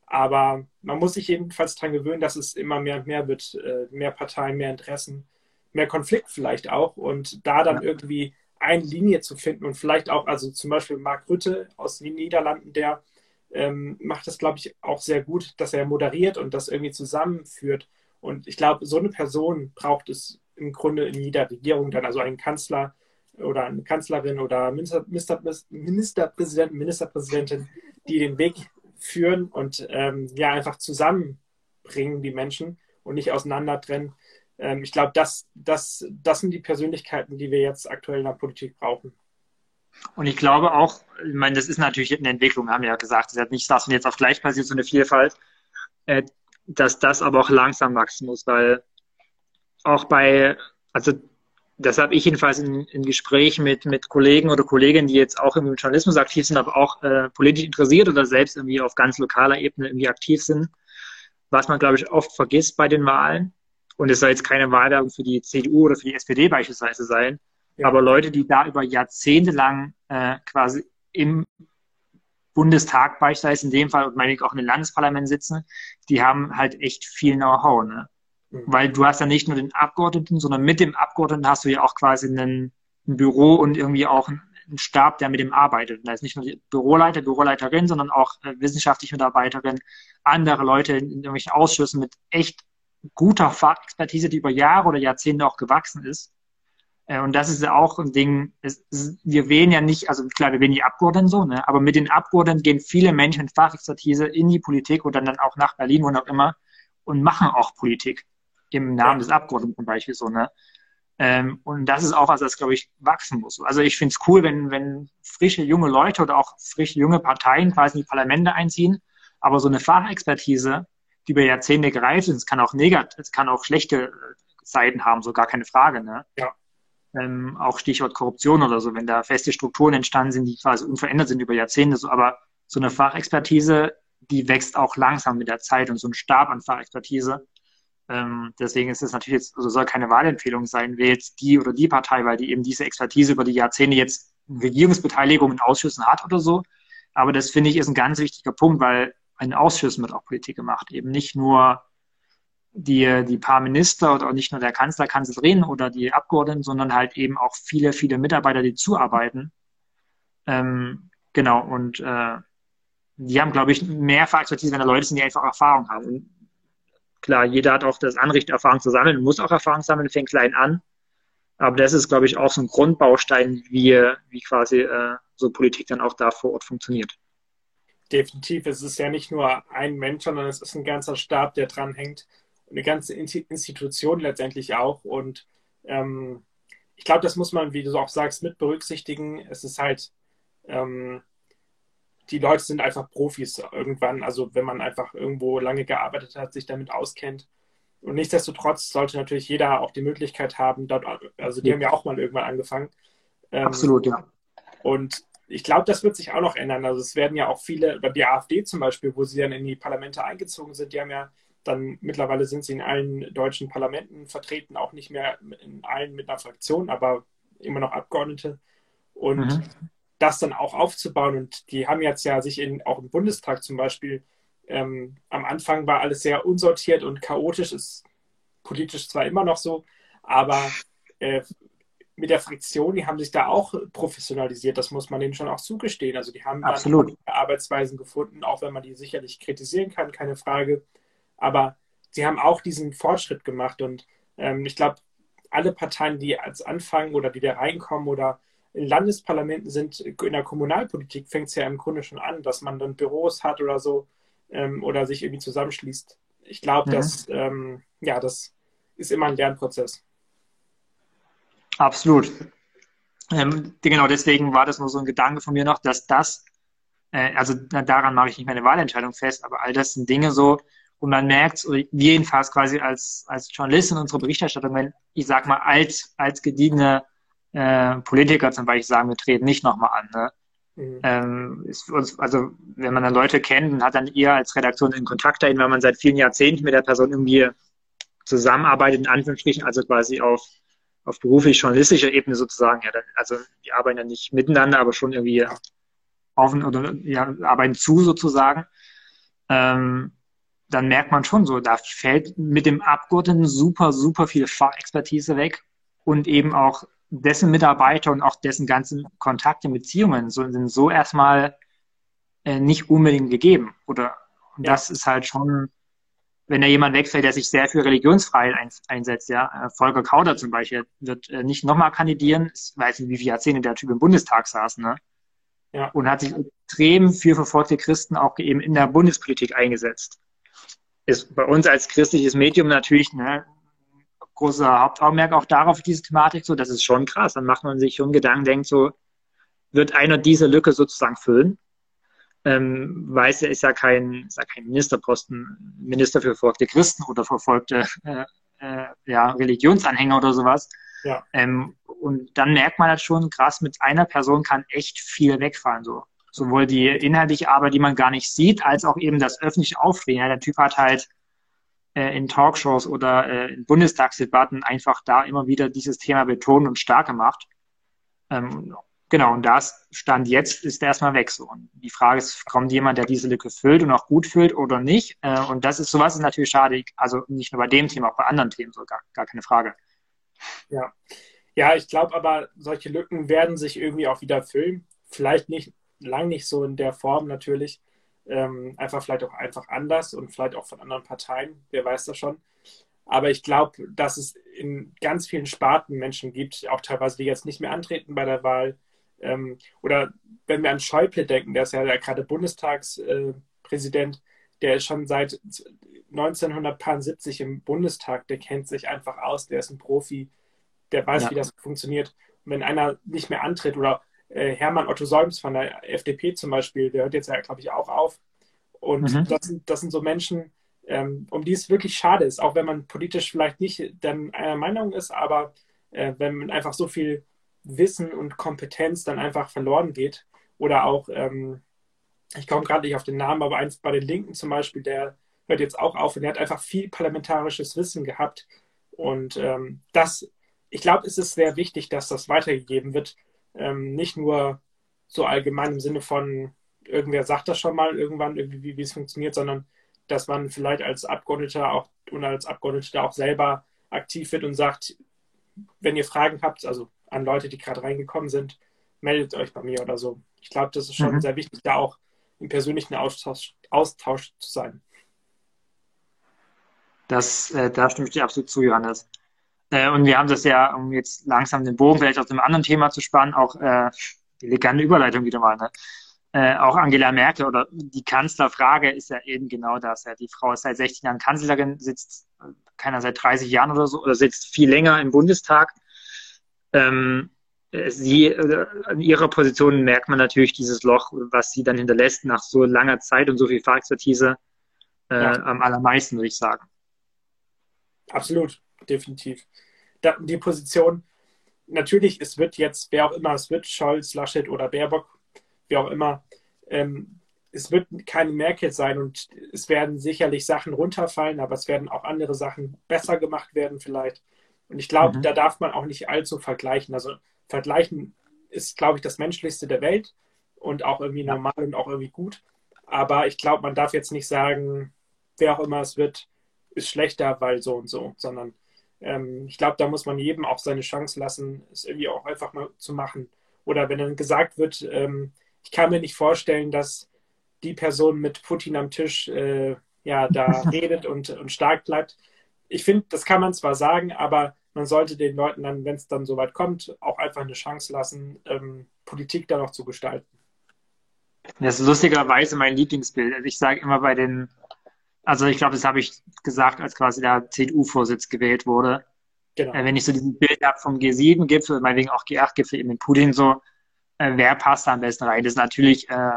Aber man muss sich jedenfalls daran gewöhnen, dass es immer mehr und mehr wird. Äh, mehr Parteien, mehr Interessen, mehr Konflikt vielleicht auch. Und da dann ja. irgendwie eine Linie zu finden und vielleicht auch, also zum Beispiel Mark Rütte aus den Niederlanden, der ähm, macht das, glaube ich, auch sehr gut, dass er moderiert und das irgendwie zusammenführt. Und ich glaube, so eine Person braucht es im Grunde in jeder Regierung dann, also einen Kanzler oder eine Kanzlerin oder Minister, Minister, Ministerpräsident, Ministerpräsidentin, die den Weg führen und ähm, ja einfach zusammenbringen, die Menschen und nicht auseinander trennen. Ähm, ich glaube, das, das, das sind die Persönlichkeiten, die wir jetzt aktuell in der Politik brauchen. Und ich glaube auch, ich meine, das ist natürlich eine Entwicklung, haben wir ja gesagt. Es ist nicht das und jetzt auf gleich passiert, so eine Vielfalt, äh, dass das aber auch langsam wachsen muss, weil auch bei, also das habe ich jedenfalls in, in Gesprächen mit, mit Kollegen oder Kolleginnen, die jetzt auch im Journalismus aktiv sind, aber auch äh, politisch interessiert oder selbst irgendwie auf ganz lokaler Ebene irgendwie aktiv sind, was man, glaube ich, oft vergisst bei den Wahlen. Und es soll jetzt keine Wahlwerbung für die CDU oder für die SPD beispielsweise sein, ja. aber Leute, die da über Jahrzehnte lang äh, quasi im Bundestag beispielsweise in dem Fall und meine ich auch in den Landesparlamenten sitzen, die haben halt echt viel Know-how. Ne? Mhm. Weil du hast ja nicht nur den Abgeordneten, sondern mit dem Abgeordneten hast du ja auch quasi einen, ein Büro und irgendwie auch einen, Stab, der mit dem arbeitet. Und da ist nicht nur die Büroleiter, Büroleiterin, sondern auch äh, wissenschaftliche Mitarbeiterin, andere Leute in, in irgendwelchen Ausschüssen mit echt guter Fachexpertise, die über Jahre oder Jahrzehnte auch gewachsen ist. Äh, und das ist ja auch ein Ding, es, wir wählen ja nicht, also klar, wir wählen die Abgeordneten so, ne? aber mit den Abgeordneten gehen viele Menschen mit Fachexpertise in die Politik oder dann auch nach Berlin, wo auch immer, und machen auch Politik im Namen des Abgeordneten zum Beispiel so, ne? Ähm, und das ist auch was, das, glaube ich, wachsen muss. Also ich finde es cool, wenn, wenn frische junge Leute oder auch frische junge Parteien quasi in die Parlamente einziehen, aber so eine Fachexpertise, die über Jahrzehnte gereift ist, es kann auch negativ, es kann auch schlechte Seiten haben, so gar keine Frage, ne? Ja. Ähm, auch Stichwort Korruption oder so, wenn da feste Strukturen entstanden sind, die quasi unverändert sind über Jahrzehnte, so, aber so eine Fachexpertise, die wächst auch langsam mit der Zeit und so ein Stab an Fachexpertise, ähm, deswegen ist es natürlich jetzt, also soll keine Wahlempfehlung sein, wählt die oder die Partei, weil die eben diese Expertise über die Jahrzehnte jetzt Regierungsbeteiligung in Ausschüssen hat oder so. Aber das finde ich ist ein ganz wichtiger Punkt, weil in Ausschüssen wird auch Politik gemacht. Eben nicht nur die, die paar Minister oder nicht nur der Kanzler, Kanzlerin oder die Abgeordneten, sondern halt eben auch viele, viele Mitarbeiter, die zuarbeiten. Ähm, genau, und äh, die haben, glaube ich, mehr Expertise, wenn da Leute sind, die einfach Erfahrung haben. Und Klar, jeder hat auch das Anrecht, Erfahrung zu sammeln, muss auch Erfahrung sammeln, fängt klein an. Aber das ist, glaube ich, auch so ein Grundbaustein, wie, wie quasi äh, so Politik dann auch da vor Ort funktioniert. Definitiv. Es ist ja nicht nur ein Mensch, sondern es ist ein ganzer Stab, der dranhängt. Eine ganze Institution letztendlich auch. Und ähm, ich glaube, das muss man, wie du auch sagst, mit berücksichtigen. Es ist halt ähm, die Leute sind einfach Profis irgendwann. Also wenn man einfach irgendwo lange gearbeitet hat, sich damit auskennt. Und nichtsdestotrotz sollte natürlich jeder auch die Möglichkeit haben, dort, also die ja. haben ja auch mal irgendwann angefangen. Ähm, Absolut, ja. Und ich glaube, das wird sich auch noch ändern. Also es werden ja auch viele, die AfD zum Beispiel, wo sie dann in die Parlamente eingezogen sind, die haben ja dann mittlerweile sind sie in allen deutschen Parlamenten vertreten, auch nicht mehr in allen mit einer Fraktion, aber immer noch Abgeordnete. Und mhm das dann auch aufzubauen. Und die haben jetzt ja sich in, auch im Bundestag zum Beispiel, ähm, am Anfang war alles sehr unsortiert und chaotisch, ist politisch zwar immer noch so, aber äh, mit der Fraktion, die haben sich da auch professionalisiert, das muss man denen schon auch zugestehen. Also die haben Absolut. Arbeitsweisen gefunden, auch wenn man die sicherlich kritisieren kann, keine Frage. Aber sie haben auch diesen Fortschritt gemacht und ähm, ich glaube, alle Parteien, die als anfangen oder die da reinkommen oder in Landesparlamenten sind, in der Kommunalpolitik fängt es ja im Grunde schon an, dass man dann Büros hat oder so ähm, oder sich irgendwie zusammenschließt. Ich glaube, mhm. dass ähm, ja, das ist immer ein Lernprozess. Absolut. Ähm, genau, deswegen war das nur so ein Gedanke von mir noch, dass das, äh, also daran mache ich nicht meine Wahlentscheidung fest, aber all das sind Dinge so, und man merkt, wir jedenfalls quasi als, als Journalist in unserer Berichterstattung, wenn ich sag mal, als, als gediegene äh, Politiker zum Beispiel sagen, wir treten nicht nochmal an. Ne? Mhm. Ähm, uns, also wenn man dann Leute kennt und hat dann eher als Redaktion in Kontakt dahin, weil man seit vielen Jahrzehnten mit der Person irgendwie zusammenarbeitet, in Anführungsstrichen, also quasi auf, auf beruflich-journalistischer Ebene sozusagen. Ja, dann, also die arbeiten ja nicht miteinander, aber schon irgendwie auf oder ja, arbeiten zu sozusagen. Ähm, dann merkt man schon so, da fällt mit dem Abgeordneten super, super viel Fachexpertise weg und eben auch dessen Mitarbeiter und auch dessen ganzen Kontakte, Beziehungen sind so erstmal äh, nicht unbedingt gegeben. Oder und ja. das ist halt schon, wenn da jemand wegfällt, der sich sehr für Religionsfreiheit ein, einsetzt, ja, äh, Volker Kauder zum Beispiel wird äh, nicht nochmal kandidieren, ich weiß nicht, wie viele Jahrzehnte der Typ im Bundestag saß, ne? Ja. Und hat sich extrem für verfolgte Christen auch eben in der Bundespolitik eingesetzt. Ist bei uns als christliches Medium natürlich ne, großer Hauptaugenmerk auch darauf, diese Thematik, so, das ist schon krass. Dann macht man sich schon Gedanken, denkt so, wird einer diese Lücke sozusagen füllen? Ähm, weiß er ist ja kein, ist ja kein Ministerposten, Minister für verfolgte Christen oder verfolgte äh, äh, ja, Religionsanhänger oder sowas. Ja. Ähm, und dann merkt man halt schon, krass, mit einer Person kann echt viel wegfallen. So. Sowohl die inhaltliche Arbeit, die man gar nicht sieht, als auch eben das öffentliche Auftreten. Ja, der Typ hat halt äh, in Talkshows oder äh, in Bundestagsdebatten einfach da immer wieder dieses Thema betont und stark gemacht. Ähm, genau, und das Stand jetzt ist erstmal weg so. Und die Frage ist, kommt jemand, der diese Lücke füllt und auch gut füllt oder nicht? Äh, und das ist sowas ist natürlich schade. Also nicht nur bei dem Thema, auch bei anderen Themen so, gar, gar keine Frage. Ja. Ja, ich glaube aber, solche Lücken werden sich irgendwie auch wieder füllen. Vielleicht nicht lang nicht so in der Form natürlich. Ähm, einfach vielleicht auch einfach anders und vielleicht auch von anderen Parteien, wer weiß das schon. Aber ich glaube, dass es in ganz vielen Sparten Menschen gibt, auch teilweise, die jetzt nicht mehr antreten bei der Wahl. Ähm, oder wenn wir an Schäuble denken, der ist ja gerade Bundestagspräsident, äh, der ist schon seit 1970 im Bundestag, der kennt sich einfach aus, der ist ein Profi, der weiß, ja. wie das funktioniert. Und wenn einer nicht mehr antritt oder Hermann Otto Solms von der FDP zum Beispiel, der hört jetzt ja, glaube ich, auch auf. Und mhm. das, sind, das sind so Menschen, ähm, um die es wirklich schade ist, auch wenn man politisch vielleicht nicht dann einer Meinung ist, aber äh, wenn einfach so viel Wissen und Kompetenz dann einfach verloren geht. Oder auch, ähm, ich komme gerade nicht auf den Namen, aber eins bei den Linken zum Beispiel, der hört jetzt auch auf und der hat einfach viel parlamentarisches Wissen gehabt. Und ähm, das, ich glaube, es ist sehr wichtig, dass das weitergegeben wird, ähm, nicht nur so allgemein im Sinne von, irgendwer sagt das schon mal irgendwann, irgendwie, wie es funktioniert, sondern dass man vielleicht als Abgeordneter auch und als Abgeordneter auch selber aktiv wird und sagt, wenn ihr Fragen habt, also an Leute, die gerade reingekommen sind, meldet euch bei mir oder so. Ich glaube, das ist schon mhm. sehr wichtig, da auch im persönlichen Austausch, Austausch zu sein. Das, äh, da stimme ich dir absolut zu, Johannes. Äh, und wir haben das ja, um jetzt langsam den Bogen vielleicht aus einem anderen Thema zu spannen, auch äh, elegante Überleitung wieder mal, ne? Äh, auch Angela Merkel oder die Kanzlerfrage ist ja eben genau das. Ja. Die Frau ist seit 16 Jahren Kanzlerin, sitzt keiner seit 30 Jahren oder so, oder sitzt viel länger im Bundestag. Ähm, sie, äh, in ihrer Position merkt man natürlich dieses Loch, was sie dann hinterlässt nach so langer Zeit und so viel Fachexpertise äh, ja. am allermeisten, würde ich sagen. Absolut definitiv. Da, die Position, natürlich, es wird jetzt, wer auch immer es wird, Scholz, Laschet oder Baerbock, wie auch immer, ähm, es wird keine Merkel sein und es werden sicherlich Sachen runterfallen, aber es werden auch andere Sachen besser gemacht werden vielleicht. Und ich glaube, mhm. da darf man auch nicht allzu vergleichen. Also vergleichen ist, glaube ich, das Menschlichste der Welt und auch irgendwie normal und auch irgendwie gut. Aber ich glaube, man darf jetzt nicht sagen, wer auch immer es wird, ist schlechter, weil so und so, sondern ähm, ich glaube, da muss man jedem auch seine Chance lassen, es irgendwie auch einfach mal zu machen. Oder wenn dann gesagt wird, ähm, ich kann mir nicht vorstellen, dass die Person mit Putin am Tisch äh, ja da redet und, und stark bleibt. Ich finde, das kann man zwar sagen, aber man sollte den Leuten dann, wenn es dann soweit kommt, auch einfach eine Chance lassen, ähm, Politik da noch zu gestalten. Das ist lustigerweise mein Lieblingsbild. Also ich sage immer bei den also ich glaube, das habe ich gesagt, als quasi der CDU-Vorsitz gewählt wurde. Genau. Äh, wenn ich so diesen Bild habe vom G7-Gipfel, meinetwegen auch G8-Gipfel eben mit Putin so, äh, wer passt da am besten rein? Das ist natürlich, äh,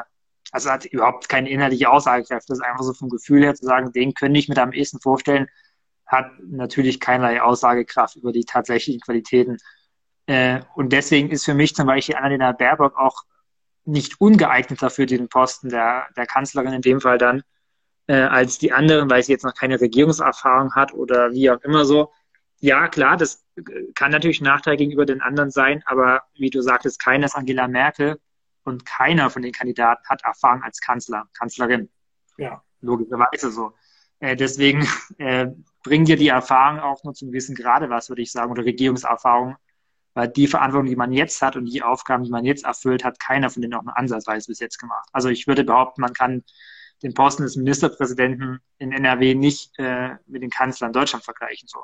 also hat überhaupt keine inhaltliche Aussagekraft. Das ist einfach so vom Gefühl her zu sagen, den könnte ich mir am ehesten vorstellen, hat natürlich keinerlei Aussagekraft über die tatsächlichen Qualitäten. Äh, und deswegen ist für mich zum Beispiel Annalena Baerbock auch nicht ungeeigneter für den Posten der, der Kanzlerin in dem Fall dann, äh, als die anderen, weil sie jetzt noch keine Regierungserfahrung hat oder wie auch immer so. Ja, klar, das kann natürlich ein Nachteil gegenüber den anderen sein, aber wie du sagtest, keiner ist Angela Merkel und keiner von den Kandidaten hat Erfahrung als Kanzler, Kanzlerin. Ja. Logischerweise so. Äh, deswegen äh, bringen dir die Erfahrung auch nur zum gewissen Grade was, würde ich sagen, oder Regierungserfahrung. weil die Verantwortung, die man jetzt hat und die Aufgaben, die man jetzt erfüllt, hat keiner von denen auch nur ansatzweise bis jetzt gemacht. Also ich würde behaupten, man kann den Posten des Ministerpräsidenten in NRW nicht äh, mit den Kanzlern in Deutschland vergleichen. So.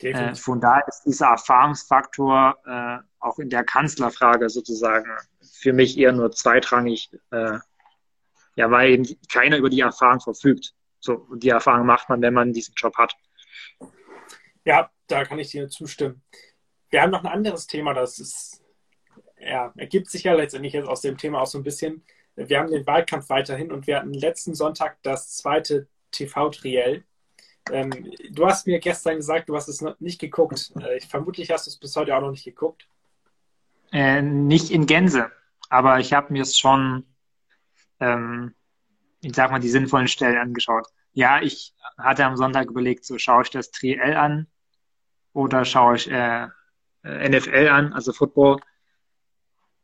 Äh, von daher ist dieser Erfahrungsfaktor äh, auch in der Kanzlerfrage sozusagen für mich eher nur zweitrangig, äh, ja, weil eben keiner über die Erfahrung verfügt. So, und die Erfahrung macht man, wenn man diesen Job hat. Ja, da kann ich dir zustimmen. Wir haben noch ein anderes Thema, das ist, ja, ergibt sich ja letztendlich jetzt aus dem Thema auch so ein bisschen. Wir haben den Wahlkampf weiterhin und wir hatten letzten Sonntag das zweite TV-Triell. Ähm, du hast mir gestern gesagt, du hast es noch nicht geguckt. Äh, ich, vermutlich hast du es bis heute auch noch nicht geguckt. Äh, nicht in Gänse, aber ich habe mir es schon, ähm, ich sag mal, die sinnvollen Stellen angeschaut. Ja, ich hatte am Sonntag überlegt, so schaue ich das Triell an oder schaue ich äh NFL an, also Football.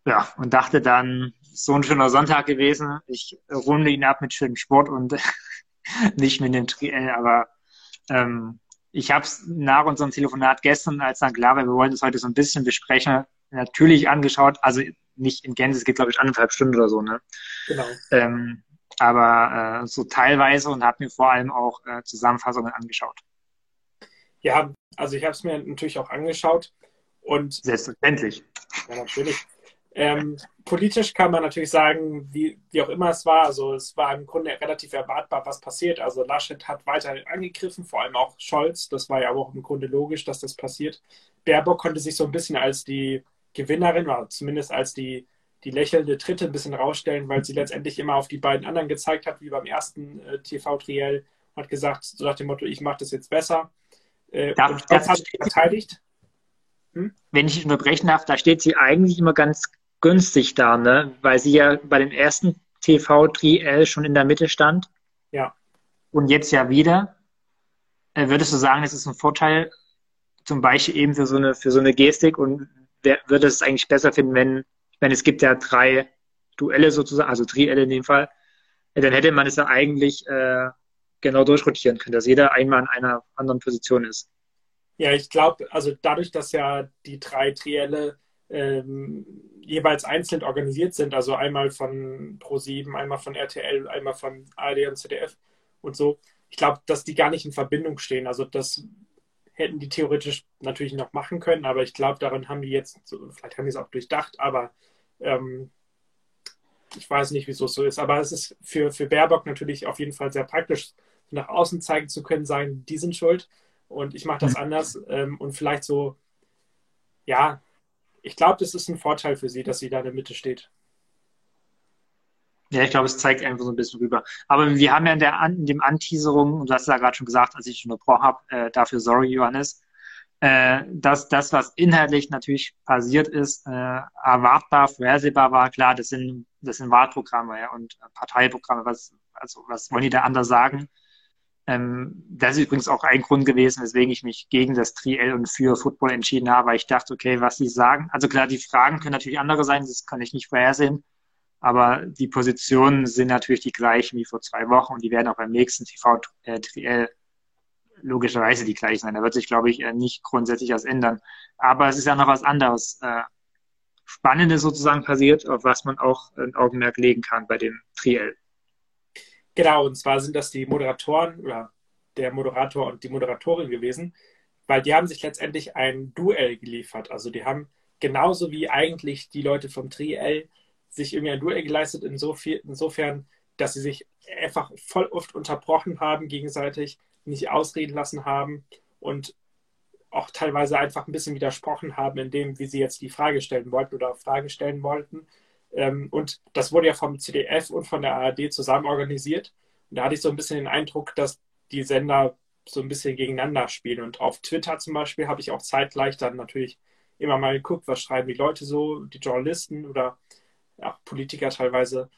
Ja, und dachte dann, so ein schöner Sonntag gewesen. Ich runde ihn ab mit schönem Sport und nicht mit dem Triell, aber ähm, ich habe es nach unserem Telefonat gestern, als dann klar war, wir wollen das heute so ein bisschen besprechen, natürlich angeschaut. Also nicht in Gänze, es geht glaube ich anderthalb Stunden oder so, ne? Genau. Ähm, aber äh, so teilweise und habe mir vor allem auch äh, Zusammenfassungen angeschaut. Ja, also ich habe es mir natürlich auch angeschaut und selbstverständlich. Ja, natürlich. Ähm, politisch kann man natürlich sagen, wie, wie auch immer es war. Also es war im Grunde relativ erwartbar, was passiert. Also Laschet hat weiter angegriffen, vor allem auch Scholz. Das war ja auch im Grunde logisch, dass das passiert. Baerbock konnte sich so ein bisschen als die Gewinnerin, oder zumindest als die, die lächelnde Dritte ein bisschen rausstellen, weil sie letztendlich immer auf die beiden anderen gezeigt hat, wie beim ersten äh, TV-Triell. Hat gesagt, so nach dem Motto, ich mache das jetzt besser. Äh, darf, und das hat sie verteidigt. Hm? Wenn ich unterbrechen darf, da steht sie eigentlich immer ganz günstig da, ne? Weil sie ja bei dem ersten TV-Triell schon in der Mitte stand. Ja. Und jetzt ja wieder. Äh, würdest du sagen, es ist ein Vorteil, zum Beispiel eben für so eine, für so eine Gestik und wer würde es eigentlich besser finden, wenn, meine, es gibt ja drei Duelle sozusagen, also Trielle in dem Fall, dann hätte man es ja eigentlich äh, genau durchrotieren können, dass jeder einmal in einer anderen Position ist. Ja, ich glaube, also dadurch, dass ja die drei Trielle ähm, jeweils einzeln organisiert sind, also einmal von Pro7, einmal von RTL, einmal von ARD und ZDF und so. Ich glaube, dass die gar nicht in Verbindung stehen. Also das hätten die theoretisch natürlich noch machen können, aber ich glaube, daran haben die jetzt, vielleicht haben die es auch durchdacht, aber ähm, ich weiß nicht, wieso es so ist. Aber es ist für, für Baerbock natürlich auf jeden Fall sehr praktisch, nach außen zeigen zu können, sagen, die sind schuld und ich mache das mhm. anders ähm, und vielleicht so, ja, ich glaube, das ist ein Vorteil für sie, dass sie da in der Mitte steht. Ja, ich glaube, es zeigt einfach so ein bisschen rüber. Aber wir haben ja in, der, in dem Anteaserung, und du hast es ja gerade schon gesagt, als ich schon unterbrochen habe, äh, dafür sorry, Johannes, äh, dass das, was inhaltlich natürlich passiert ist, äh, erwartbar, vorhersehbar war. Klar, das sind, das sind Wahlprogramme ja, und Parteiprogramme. Was, also, was wollen die da anders sagen? Ähm, das ist übrigens auch ein Grund gewesen, weswegen ich mich gegen das Triell und für Football entschieden habe, weil ich dachte, okay, was sie sagen, also klar, die Fragen können natürlich andere sein, das kann ich nicht vorhersehen, aber die Positionen sind natürlich die gleichen wie vor zwei Wochen und die werden auch beim nächsten TV-Triell logischerweise die gleichen sein. Da wird sich, glaube ich, nicht grundsätzlich was ändern. Aber es ist ja noch was anderes. Äh, Spannendes sozusagen passiert, auf was man auch ein Augenmerk legen kann bei dem Triell. Genau, und zwar sind das die Moderatoren oder der Moderator und die Moderatorin gewesen, weil die haben sich letztendlich ein Duell geliefert. Also die haben genauso wie eigentlich die Leute vom Triell sich irgendwie ein Duell geleistet, insofern, dass sie sich einfach voll oft unterbrochen haben, gegenseitig nicht ausreden lassen haben und auch teilweise einfach ein bisschen widersprochen haben in dem, wie sie jetzt die Frage stellen wollten oder Fragen stellen wollten. Ähm, und das wurde ja vom CDF und von der ARD zusammen organisiert. Und da hatte ich so ein bisschen den Eindruck, dass die Sender so ein bisschen gegeneinander spielen. Und auf Twitter zum Beispiel habe ich auch zeitgleich dann natürlich immer mal geguckt, was schreiben die Leute so, die Journalisten oder auch Politiker teilweise.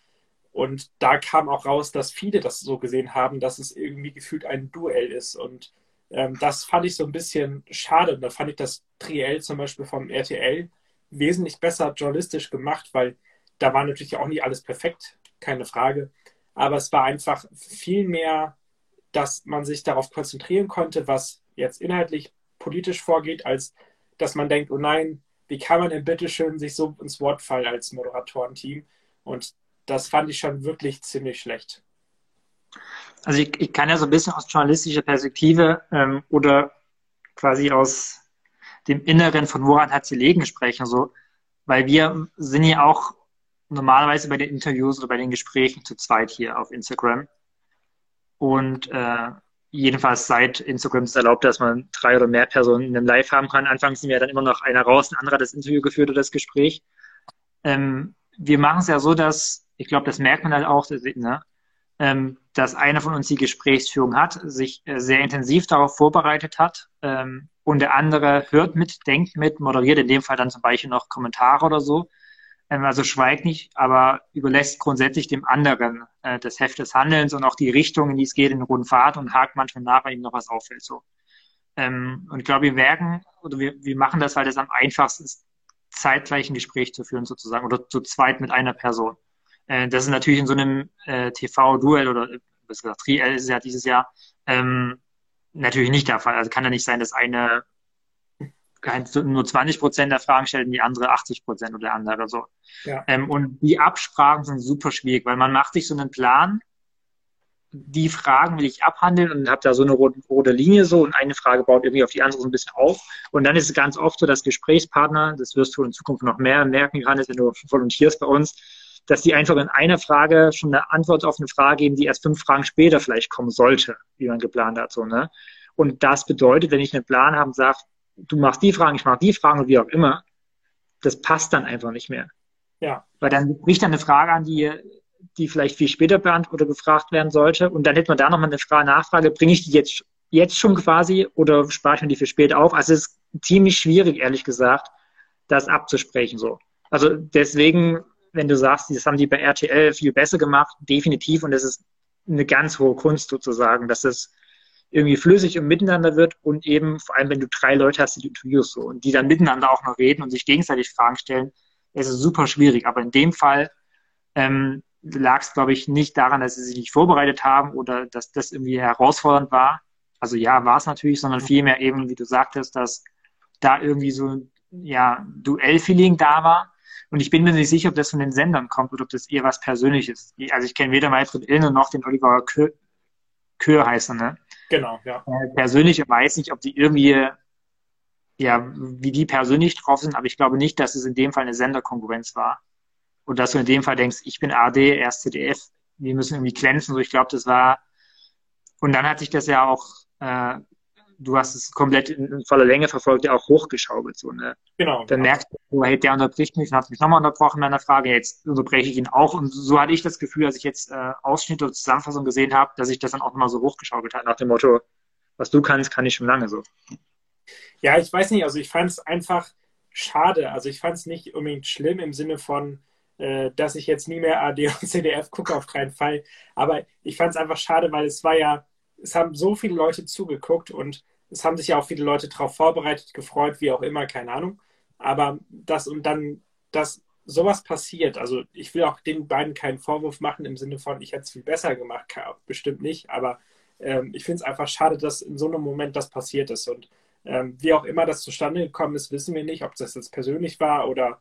Und da kam auch raus, dass viele das so gesehen haben, dass es irgendwie gefühlt ein Duell ist. Und ähm, das fand ich so ein bisschen schade. Und da fand ich das Triell zum Beispiel vom RTL wesentlich besser journalistisch gemacht, weil da war natürlich auch nicht alles perfekt, keine Frage. Aber es war einfach viel mehr, dass man sich darauf konzentrieren konnte, was jetzt inhaltlich politisch vorgeht, als dass man denkt, oh nein, wie kann man denn bitte schön sich so ins Wort fallen als Moderatorenteam? Und das fand ich schon wirklich ziemlich schlecht. Also ich, ich kann ja so ein bisschen aus journalistischer Perspektive ähm, oder quasi aus dem Inneren von woran hat sie legen sprechen, so, weil wir sind ja auch normalerweise bei den Interviews oder bei den Gesprächen zu zweit hier auf Instagram. Und äh, jedenfalls seit Instagram es erlaubt, dass man drei oder mehr Personen in einem Live haben kann. Anfangs sind ja dann immer noch einer raus, ein anderer das Interview geführt oder das Gespräch. Ähm, wir machen es ja so, dass, ich glaube, das merkt man halt auch, ne, ähm, dass einer von uns die Gesprächsführung hat, sich äh, sehr intensiv darauf vorbereitet hat ähm, und der andere hört mit, denkt mit, moderiert in dem Fall dann zum Beispiel noch Kommentare oder so. Ähm, also schweigt nicht, aber überlässt grundsätzlich dem anderen äh, das Heft des Handelns und auch die Richtung, in die es geht, in roten Fahrt und hakt manchmal nach, wenn ihm noch was auffällt. So. Ähm, und ich glaube, wir merken oder wir, wir machen das, weil es am einfachsten ist, zeitgleich ein Gespräch zu führen sozusagen oder zu zweit mit einer Person. Äh, das ist natürlich in so einem äh, TV-Duell oder besser gesagt Triell ist ja dieses Jahr ähm, natürlich nicht der Fall. Also kann ja nicht sein, dass eine nur 20 Prozent der Fragen stellt und die andere 80 Prozent oder der andere so. Ja. Ähm, und die Absprachen sind super schwierig, weil man macht sich so einen Plan, die Fragen will ich abhandeln und habe da so eine rote, rote, Linie so und eine Frage baut irgendwie auf die andere so ein bisschen auf. Und dann ist es ganz oft so, dass Gesprächspartner, das wirst du in Zukunft noch mehr merken, Johannes, wenn du volontierst bei uns, dass die einfach in einer Frage schon eine Antwort auf eine Frage geben, die erst fünf Fragen später vielleicht kommen sollte, wie man geplant hat. So, ne? Und das bedeutet, wenn ich einen Plan habe und sage, du machst die Fragen, ich mache die Fragen und wie auch immer, das passt dann einfach nicht mehr. Ja. Weil dann bricht dann eine Frage an, die, die vielleicht viel später beantwortet oder gefragt werden sollte. Und dann hätte man da nochmal eine Frage, Nachfrage, bringe ich die jetzt, jetzt schon quasi oder spare ich mir die für später auf? Also es ist ziemlich schwierig, ehrlich gesagt, das abzusprechen so. Also deswegen, wenn du sagst, das haben die bei RTL viel besser gemacht, definitiv. Und das ist eine ganz hohe Kunst sozusagen, dass es irgendwie flüssig und miteinander wird und eben vor allem, wenn du drei Leute hast, die du interviewst so und die dann miteinander auch noch reden und sich gegenseitig Fragen stellen, ist es super schwierig. Aber in dem Fall ähm, lag es, glaube ich, nicht daran, dass sie sich nicht vorbereitet haben oder dass das irgendwie herausfordernd war. Also ja, war es natürlich, sondern vielmehr eben, wie du sagtest, dass da irgendwie so ja Duell-Feeling da war. Und ich bin mir nicht sicher, ob das von den Sendern kommt oder ob das eher was Persönliches ist. Also ich kenne weder Manfred Illner noch den Oliver Kö Kür heißt er, ne? Genau, ja. Äh, persönlich weiß nicht, ob die irgendwie, ja, wie die persönlich drauf sind, aber ich glaube nicht, dass es in dem Fall eine Senderkonkurrenz war. Und dass du in dem Fall denkst, ich bin AD, er ist ZDF, wir müssen irgendwie glänzen. So, ich glaube, das war, und dann hat sich das ja auch äh, du hast es komplett in, voller Länge verfolgt, ja auch hochgeschaukelt. So, ne? Genau. Dann genau. merkst du, hey, der unterbricht mich und hat mich nochmal unterbrochen in meiner Frage, jetzt unterbreche ich ihn auch. Und so hatte ich das Gefühl, als ich jetzt äh, Ausschnitte oder Zusammenfassung gesehen habe, dass ich das dann auch nochmal so hochgeschaukelt hat, nach dem Motto, was du kannst, kann ich schon lange so. Ja, ich weiß nicht, also ich fand es einfach schade. Also ich fand es nicht unbedingt schlimm im Sinne von, äh, dass ich jetzt nie mehr AD und CDF gucke, auf keinen Fall. Aber ich fand es einfach schade, weil es war ja es haben so viele Leute zugeguckt und es haben sich ja auch viele Leute darauf vorbereitet, gefreut, wie auch immer, keine Ahnung. Aber das und dann, dass sowas passiert, also ich will auch den beiden keinen Vorwurf machen im Sinne von, ich hätte es viel besser gemacht, bestimmt nicht, aber ähm, ich finde es einfach schade, dass in so einem Moment das passiert ist. Und ähm, wie auch immer das zustande gekommen ist, wissen wir nicht, ob das jetzt persönlich war oder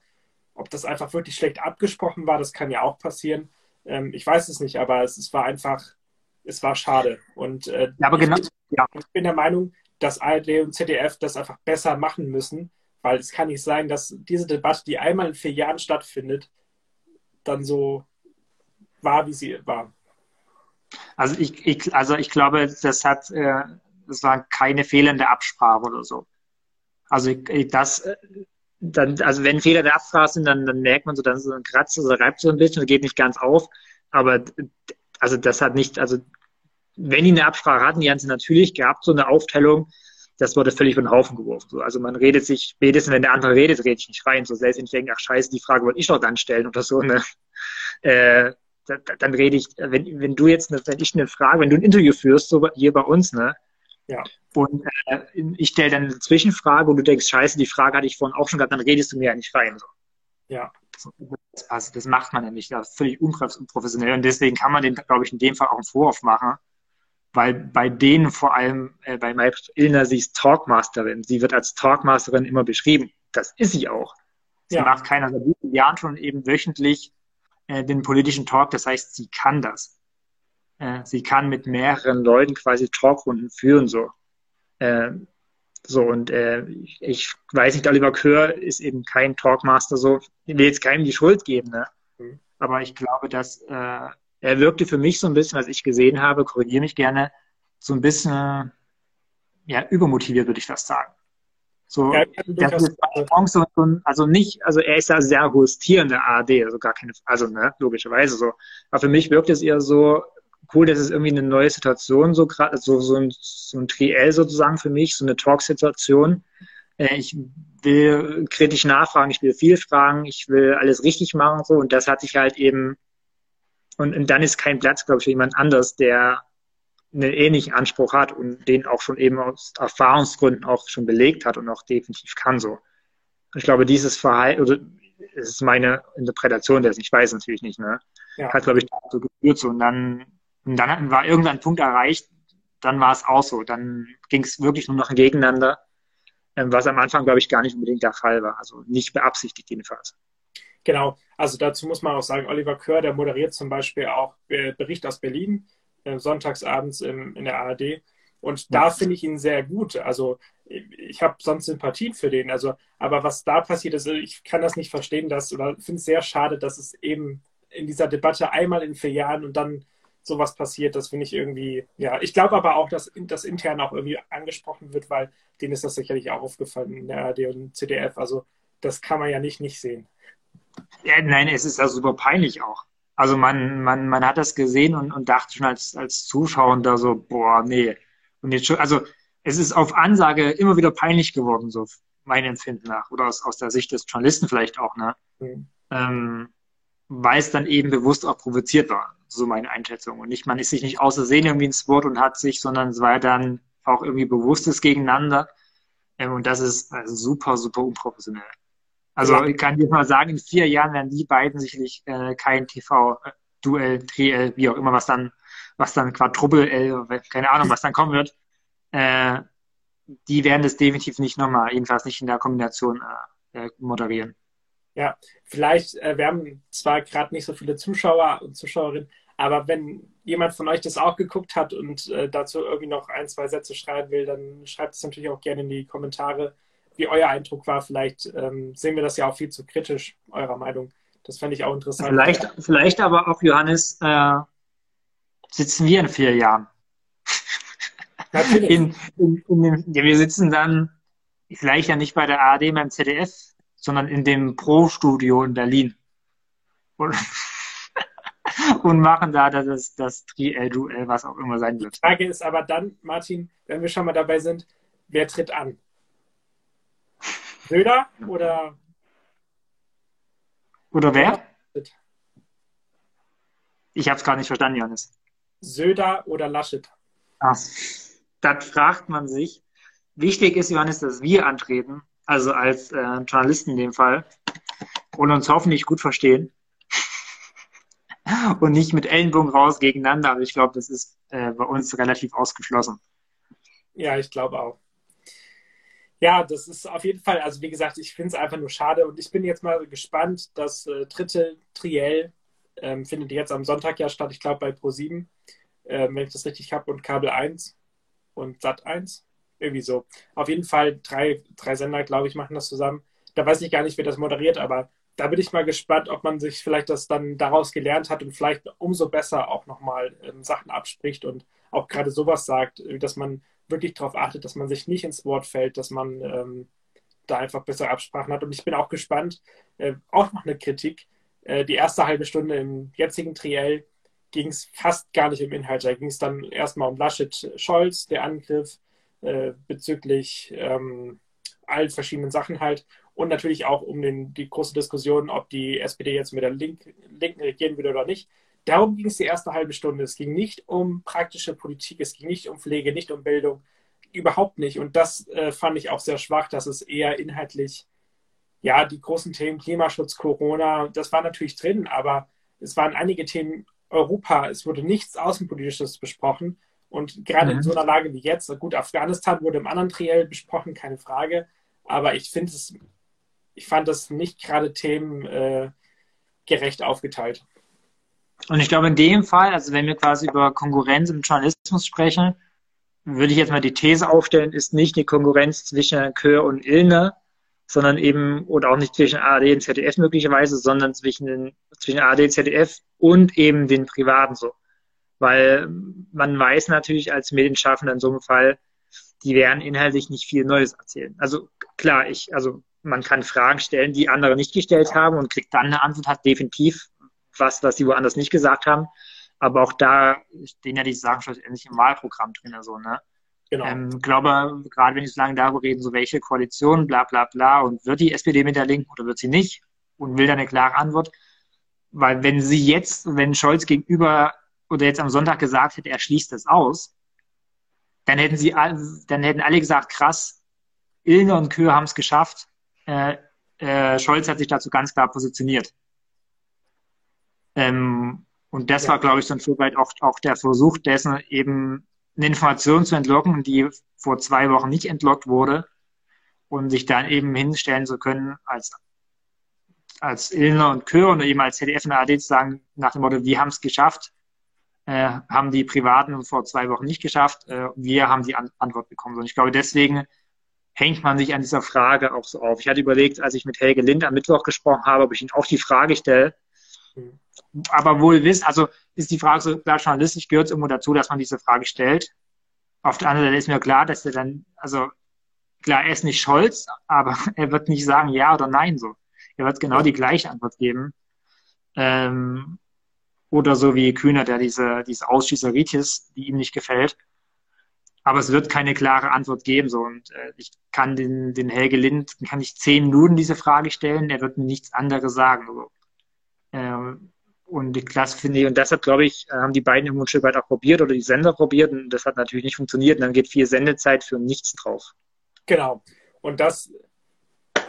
ob das einfach wirklich schlecht abgesprochen war, das kann ja auch passieren. Ähm, ich weiß es nicht, aber es, es war einfach es war schade. Und äh, ja, aber genau, ich, ja. ich bin der Meinung, dass ARD und ZDF das einfach besser machen müssen, weil es kann nicht sein, dass diese Debatte, die einmal in vier Jahren stattfindet, dann so war, wie sie war. Also ich, ich also ich glaube, das hat, äh, das war keine fehlende Absprache oder so. Also ich, das, äh, dann, also wenn Fehler der Absprache sind, dann, dann merkt man so, dann so ein Kratz oder reibt so ein bisschen und geht nicht ganz auf. Aber also das hat nicht, also wenn die eine Absprache hatten, die haben sie natürlich gehabt, so eine Aufteilung, das wurde völlig von den Haufen geworfen. So. Also man redet sich, spätestens wenn der andere redet, rede ich nicht rein. So selbst wenn ich denke, ach scheiße, die Frage wollte ich doch dann stellen oder so, ne? Äh, dann, dann rede ich, wenn, wenn du jetzt, wenn ich eine Frage, wenn du ein Interview führst, so hier bei uns, ne? Ja. Und äh, ich stelle dann eine Zwischenfrage und du denkst, scheiße, die Frage hatte ich vorhin auch schon gehabt, dann redest du mir ja nicht rein. So. Ja. Also das macht man das ist völlig unprofessionell und deswegen kann man den, glaube ich, in dem Fall auch einen Vorwurf machen, weil bei denen vor allem, äh, bei Maybrit Illner, sie ist Talkmasterin, sie wird als Talkmasterin immer beschrieben. das ist sie auch. Sie ja. macht keiner seit Jahren schon eben wöchentlich äh, den politischen Talk. Das heißt, sie kann das. Äh, sie kann mit mehreren Leuten quasi Talkrunden führen, so. Äh, so, und äh, ich weiß nicht, Oliver Kör ist eben kein Talkmaster, so. Ich will jetzt keinem die Schuld geben, ne? Mhm. Aber ich glaube, dass äh, er wirkte für mich so ein bisschen, was ich gesehen habe, korrigiere mich gerne, so ein bisschen ja, übermotiviert, würde ich fast sagen. So, ja, das ist so, also nicht, also er ist ja sehr hohes Tier in der ARD, also gar keine, also ne, logischerweise so. Aber für mich wirkt es eher so, cool, das ist irgendwie eine neue Situation, so gerade, so, so ein, so ein Triell sozusagen für mich, so eine Talk-Situation. Äh, ich will kritisch nachfragen, ich will viel fragen, ich will alles richtig machen, so, und das hat sich halt eben, und, und dann ist kein Platz, glaube ich, für jemand anders, der einen ähnlichen Anspruch hat und den auch schon eben aus Erfahrungsgründen auch schon belegt hat und auch definitiv kann so. Ich glaube, dieses Verhalten, also es ist meine Interpretation dessen, ich weiß natürlich nicht, ne? Ja. Hat, glaube ich, dazu geführt so. Und dann, und dann war irgendein Punkt erreicht, dann war es auch so. Dann ging es wirklich nur noch gegeneinander, ähm, was am Anfang, glaube ich, gar nicht unbedingt der Fall war. Also nicht beabsichtigt jedenfalls. Genau, also dazu muss man auch sagen, Oliver Kör, der moderiert zum Beispiel auch äh, Bericht aus Berlin äh, sonntagsabends in der ARD. Und da finde ich ihn sehr gut. Also ich habe sonst Sympathien für den. Also, aber was da passiert ist, ich kann das nicht verstehen, dass, oder finde es sehr schade, dass es eben in dieser Debatte einmal in vier Jahren und dann sowas passiert. Das finde ich irgendwie, ja. Ich glaube aber auch, dass das intern auch irgendwie angesprochen wird, weil denen ist das sicherlich auch aufgefallen in der ARD und CDF. Also das kann man ja nicht nicht sehen. Ja, nein, es ist ja super peinlich auch. Also man, man, man hat das gesehen und, und dachte schon als, als Zuschauer da so, boah, nee. Und jetzt schon, also es ist auf Ansage immer wieder peinlich geworden, so mein Empfinden nach. Oder aus, aus der Sicht des Journalisten vielleicht auch, ne? Mhm. Ähm, weil es dann eben bewusst auch provoziert war, so meine Einschätzung. Und nicht, man ist sich nicht außersehen irgendwie ins Wort und hat sich, sondern es war dann auch irgendwie bewusstes Gegeneinander. Ähm, und das ist also super, super unprofessionell. Also ich kann dir mal sagen, in vier Jahren werden die beiden sicherlich äh, kein TV-Duell, Triell, wie auch immer, was dann, was dann Quadruppel, L, keine Ahnung, was dann kommen wird. Äh, die werden das definitiv nicht nochmal, jedenfalls nicht in der Kombination äh, äh moderieren. Ja, vielleicht, äh, wir haben zwar gerade nicht so viele Zuschauer und Zuschauerinnen, aber wenn jemand von euch das auch geguckt hat und äh, dazu irgendwie noch ein, zwei Sätze schreiben will, dann schreibt es natürlich auch gerne in die Kommentare wie euer Eindruck war. Vielleicht ähm, sehen wir das ja auch viel zu kritisch, eurer Meinung. Das fände ich auch interessant. Vielleicht, vielleicht aber auch, Johannes, äh, sitzen wir in vier Jahren. Natürlich. In, in, in ja, wir sitzen dann vielleicht ja nicht bei der ARD beim ZDF, sondern in dem Pro-Studio in Berlin. Und, und machen da das, das Tri-L-Duell, was auch immer sein wird. Die Frage ist aber dann, Martin, wenn wir schon mal dabei sind, wer tritt an? Söder oder. Oder wer? Ich habe es gar nicht verstanden, Johannes. Söder oder Laschet? Ach, das fragt man sich. Wichtig ist, Johannes, dass wir antreten, also als äh, Journalisten in dem Fall, und uns hoffentlich gut verstehen. und nicht mit Ellenbogen raus gegeneinander. Aber ich glaube, das ist äh, bei uns relativ ausgeschlossen. Ja, ich glaube auch. Ja, das ist auf jeden Fall, also wie gesagt, ich finde es einfach nur schade und ich bin jetzt mal gespannt. Das äh, dritte Triell ähm, findet jetzt am Sonntag ja statt, ich glaube bei Pro7, äh, wenn ich das richtig habe, und Kabel 1 und Sat 1. Irgendwie so. Auf jeden Fall drei, drei Sender, glaube ich, machen das zusammen. Da weiß ich gar nicht, wer das moderiert, aber da bin ich mal gespannt, ob man sich vielleicht das dann daraus gelernt hat und vielleicht umso besser auch nochmal ähm, Sachen abspricht und auch gerade sowas sagt, dass man wirklich darauf achtet, dass man sich nicht ins Wort fällt, dass man ähm, da einfach bessere Absprachen hat. Und ich bin auch gespannt, äh, auch noch eine Kritik. Äh, die erste halbe Stunde im jetzigen Triell ging es fast gar nicht um Inhalt. Da ging es dann erstmal um Laschet-Scholz, der Angriff äh, bezüglich ähm, allen verschiedenen Sachen halt. Und natürlich auch um den, die große Diskussion, ob die SPD jetzt mit der Link, Linken regieren würde oder nicht. Darum ging es die erste halbe Stunde. Es ging nicht um praktische Politik, es ging nicht um Pflege, nicht um Bildung, überhaupt nicht. Und das äh, fand ich auch sehr schwach, dass es eher inhaltlich, ja, die großen Themen Klimaschutz, Corona, das war natürlich drin, aber es waren einige Themen Europa, es wurde nichts Außenpolitisches besprochen. Und gerade mhm. in so einer Lage wie jetzt, gut, Afghanistan wurde im anderen Triell besprochen, keine Frage. Aber ich finde es ich fand das nicht gerade themengerecht äh, aufgeteilt. Und ich glaube, in dem Fall, also wenn wir quasi über Konkurrenz im Journalismus sprechen, würde ich jetzt mal die These aufstellen, ist nicht die Konkurrenz zwischen Kör und Illner, sondern eben, oder auch nicht zwischen ARD und ZDF möglicherweise, sondern zwischen, den, zwischen ARD, und ZDF und eben den Privaten so. Weil man weiß natürlich als Medienschaffender in so einem Fall, die werden inhaltlich nicht viel Neues erzählen. Also klar, ich, also man kann Fragen stellen, die andere nicht gestellt haben und kriegt dann eine Antwort, hat definitiv was, was sie woanders nicht gesagt haben. Aber auch da stehen ja die Sachen schlussendlich im Wahlprogramm drin, so, ne? Genau. Ähm, glaube, gerade wenn ich so lange darüber reden, so welche Koalition, bla bla bla, und wird die SPD mit der Linken oder wird sie nicht? Und will da eine klare Antwort. Weil wenn sie jetzt, wenn Scholz gegenüber oder jetzt am Sonntag gesagt hätte, er schließt das aus, dann hätten sie, dann hätten alle gesagt, krass, Ilne und Köhe haben es geschafft. Äh, äh, Scholz hat sich dazu ganz klar positioniert. Ähm, und das ja. war, glaube ich, so ein Stück weit auch, auch der Versuch dessen, eben eine Information zu entlocken, die vor zwei Wochen nicht entlockt wurde und sich dann eben hinstellen zu können als als Illner und Kör und eben als ZDF und ARD zu sagen, nach dem Motto, wir haben es geschafft, äh, haben die Privaten vor zwei Wochen nicht geschafft, äh, wir haben die An Antwort bekommen. Und ich glaube, deswegen hängt man sich an dieser Frage auch so auf. Ich hatte überlegt, als ich mit Helge Lind am Mittwoch gesprochen habe, ob ich ihn auch die Frage stelle, aber wohl wissen, also ist die Frage so, klar, journalistisch gehört es irgendwo dazu, dass man diese Frage stellt. Auf der anderen Seite ist mir klar, dass er dann, also klar, er ist nicht Scholz, aber er wird nicht sagen ja oder nein so. Er wird genau die gleiche Antwort geben. Ähm, oder so wie Kühner, der diese, diese Ausschießeritis, die ihm nicht gefällt. Aber es wird keine klare Antwort geben. So. Und äh, ich kann den, den Helge Lind, kann ich zehn Minuten diese Frage stellen, er wird mir nichts anderes sagen. So. Ähm, und das finde ich, und deshalb glaube ich, haben die beiden ein Stück weit auch probiert oder die Sender probiert und das hat natürlich nicht funktioniert. Und dann geht viel Sendezeit für nichts drauf. Genau. Und das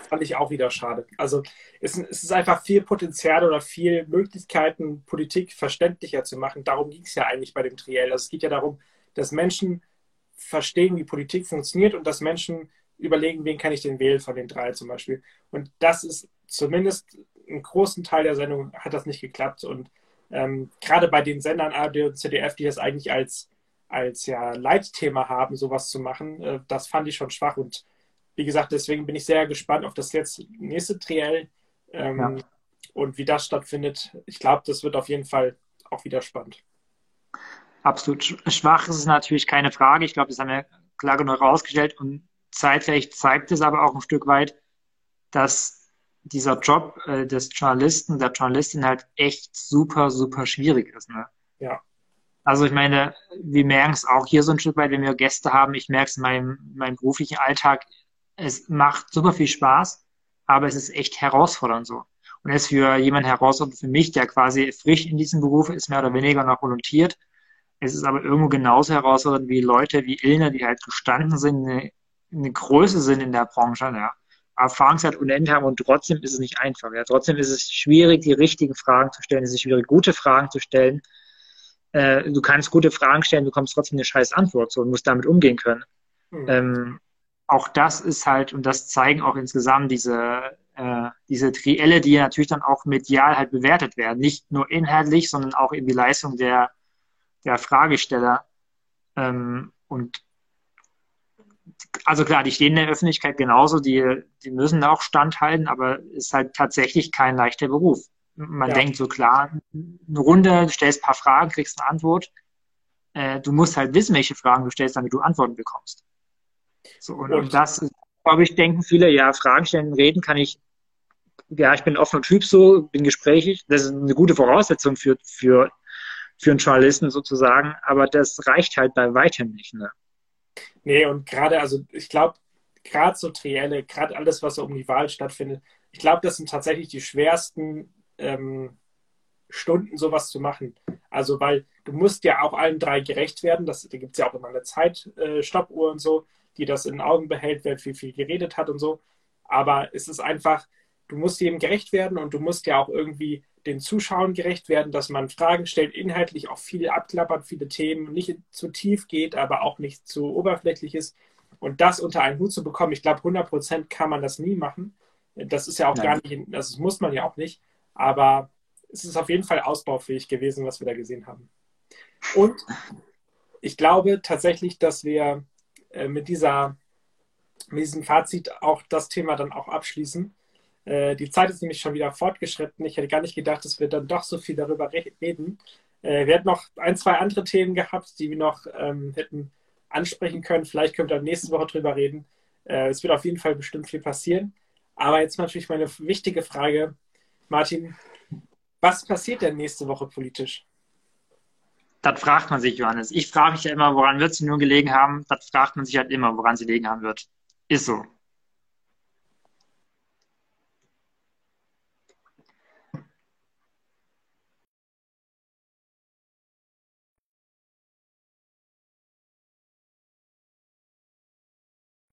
fand ich auch wieder schade. Also es, es ist einfach viel Potenzial oder viel Möglichkeiten, Politik verständlicher zu machen. Darum ging es ja eigentlich bei dem Triell. Also es geht ja darum, dass Menschen verstehen, wie Politik funktioniert und dass Menschen überlegen, wen kann ich denn wählen von den drei zum Beispiel. Und das ist zumindest im großen Teil der Sendung hat das nicht geklappt. Und ähm, gerade bei den Sendern ARD und ZDF, die das eigentlich als, als ja, Leitthema haben, sowas zu machen, äh, das fand ich schon schwach. Und wie gesagt, deswegen bin ich sehr gespannt auf das jetzt nächste Triell ähm, ja. und wie das stattfindet. Ich glaube, das wird auf jeden Fall auch wieder spannend. Absolut schwach ist es natürlich keine Frage. Ich glaube, das haben wir klar genug herausgestellt und zeitgleich zeigt es aber auch ein Stück weit, dass dieser Job äh, des Journalisten, der Journalistin halt echt super, super schwierig ist. Ne? Ja. Also ich meine, wir merken es auch hier so ein Stück weit, wenn wir Gäste haben. Ich merke es in meinem, meinem beruflichen Alltag es macht super viel Spaß, aber es ist echt herausfordernd so. Und es ist für jemanden herausfordernd, für mich, der quasi frisch in diesem Beruf ist, mehr oder weniger noch volontiert. Es ist aber irgendwo genauso herausfordernd wie Leute wie Ilner, die halt gestanden sind, eine, eine Größe sind in der Branche, ja. Erfahrungszeit unendlich haben und trotzdem ist es nicht einfach. Ja. Trotzdem ist es schwierig, die richtigen Fragen zu stellen. Es ist schwierig, gute Fragen zu stellen. Äh, du kannst gute Fragen stellen, du bekommst trotzdem eine scheiß Antwort so, und musst damit umgehen können. Mhm. Ähm, auch das ist halt, und das zeigen auch insgesamt diese, äh, diese Trielle, die natürlich dann auch medial halt bewertet werden. Nicht nur inhaltlich, sondern auch in die Leistung der, der Fragesteller. Ähm, und also klar, die stehen in der Öffentlichkeit genauso, die, die müssen da auch standhalten, aber ist halt tatsächlich kein leichter Beruf. Man ja. denkt so klar, eine Runde, du stellst ein paar Fragen, kriegst eine Antwort. Äh, du musst halt wissen, welche Fragen du stellst, damit du Antworten bekommst. So, und, und das, glaube ich, denken viele, ja, Fragen stellen, reden kann ich, ja, ich bin offener Typ so, bin gesprächig. Das ist eine gute Voraussetzung für, für, für einen Journalisten sozusagen, aber das reicht halt bei weitem nicht. Ne? Nee, und gerade, also ich glaube, gerade so Trielle, gerade alles, was so um die Wahl stattfindet, ich glaube, das sind tatsächlich die schwersten ähm, Stunden, sowas zu machen. Also, weil du musst ja auch allen drei gerecht werden. Das, da gibt es ja auch immer eine Zeitstoppuhr äh, und so die das in den Augen behält, wer viel, viel geredet hat und so. Aber es ist einfach, du musst jedem gerecht werden und du musst ja auch irgendwie den Zuschauern gerecht werden, dass man Fragen stellt, inhaltlich auch viel abklappert, viele Themen, nicht zu tief geht, aber auch nicht zu oberflächlich ist. Und das unter einen Hut zu bekommen, ich glaube, 100 Prozent kann man das nie machen. Das ist ja auch Nein. gar nicht, das muss man ja auch nicht, aber es ist auf jeden Fall ausbaufähig gewesen, was wir da gesehen haben. Und ich glaube tatsächlich, dass wir äh, mit, dieser, mit diesem Fazit auch das Thema dann auch abschließen. Äh, die Zeit ist nämlich schon wieder fortgeschritten. Ich hätte gar nicht gedacht, dass wir dann doch so viel darüber reden. Äh, wir hätten noch ein, zwei andere Themen gehabt, die wir noch ähm, hätten ansprechen können. Vielleicht können wir dann nächste Woche drüber reden. Äh, es wird auf jeden Fall bestimmt viel passieren. Aber jetzt natürlich meine wichtige Frage, Martin, was passiert denn nächste Woche politisch? Das fragt man sich, Johannes. Ich frage mich ja immer, woran wird sie nur gelegen haben? Das fragt man sich halt immer, woran sie gelegen haben wird. Ist so.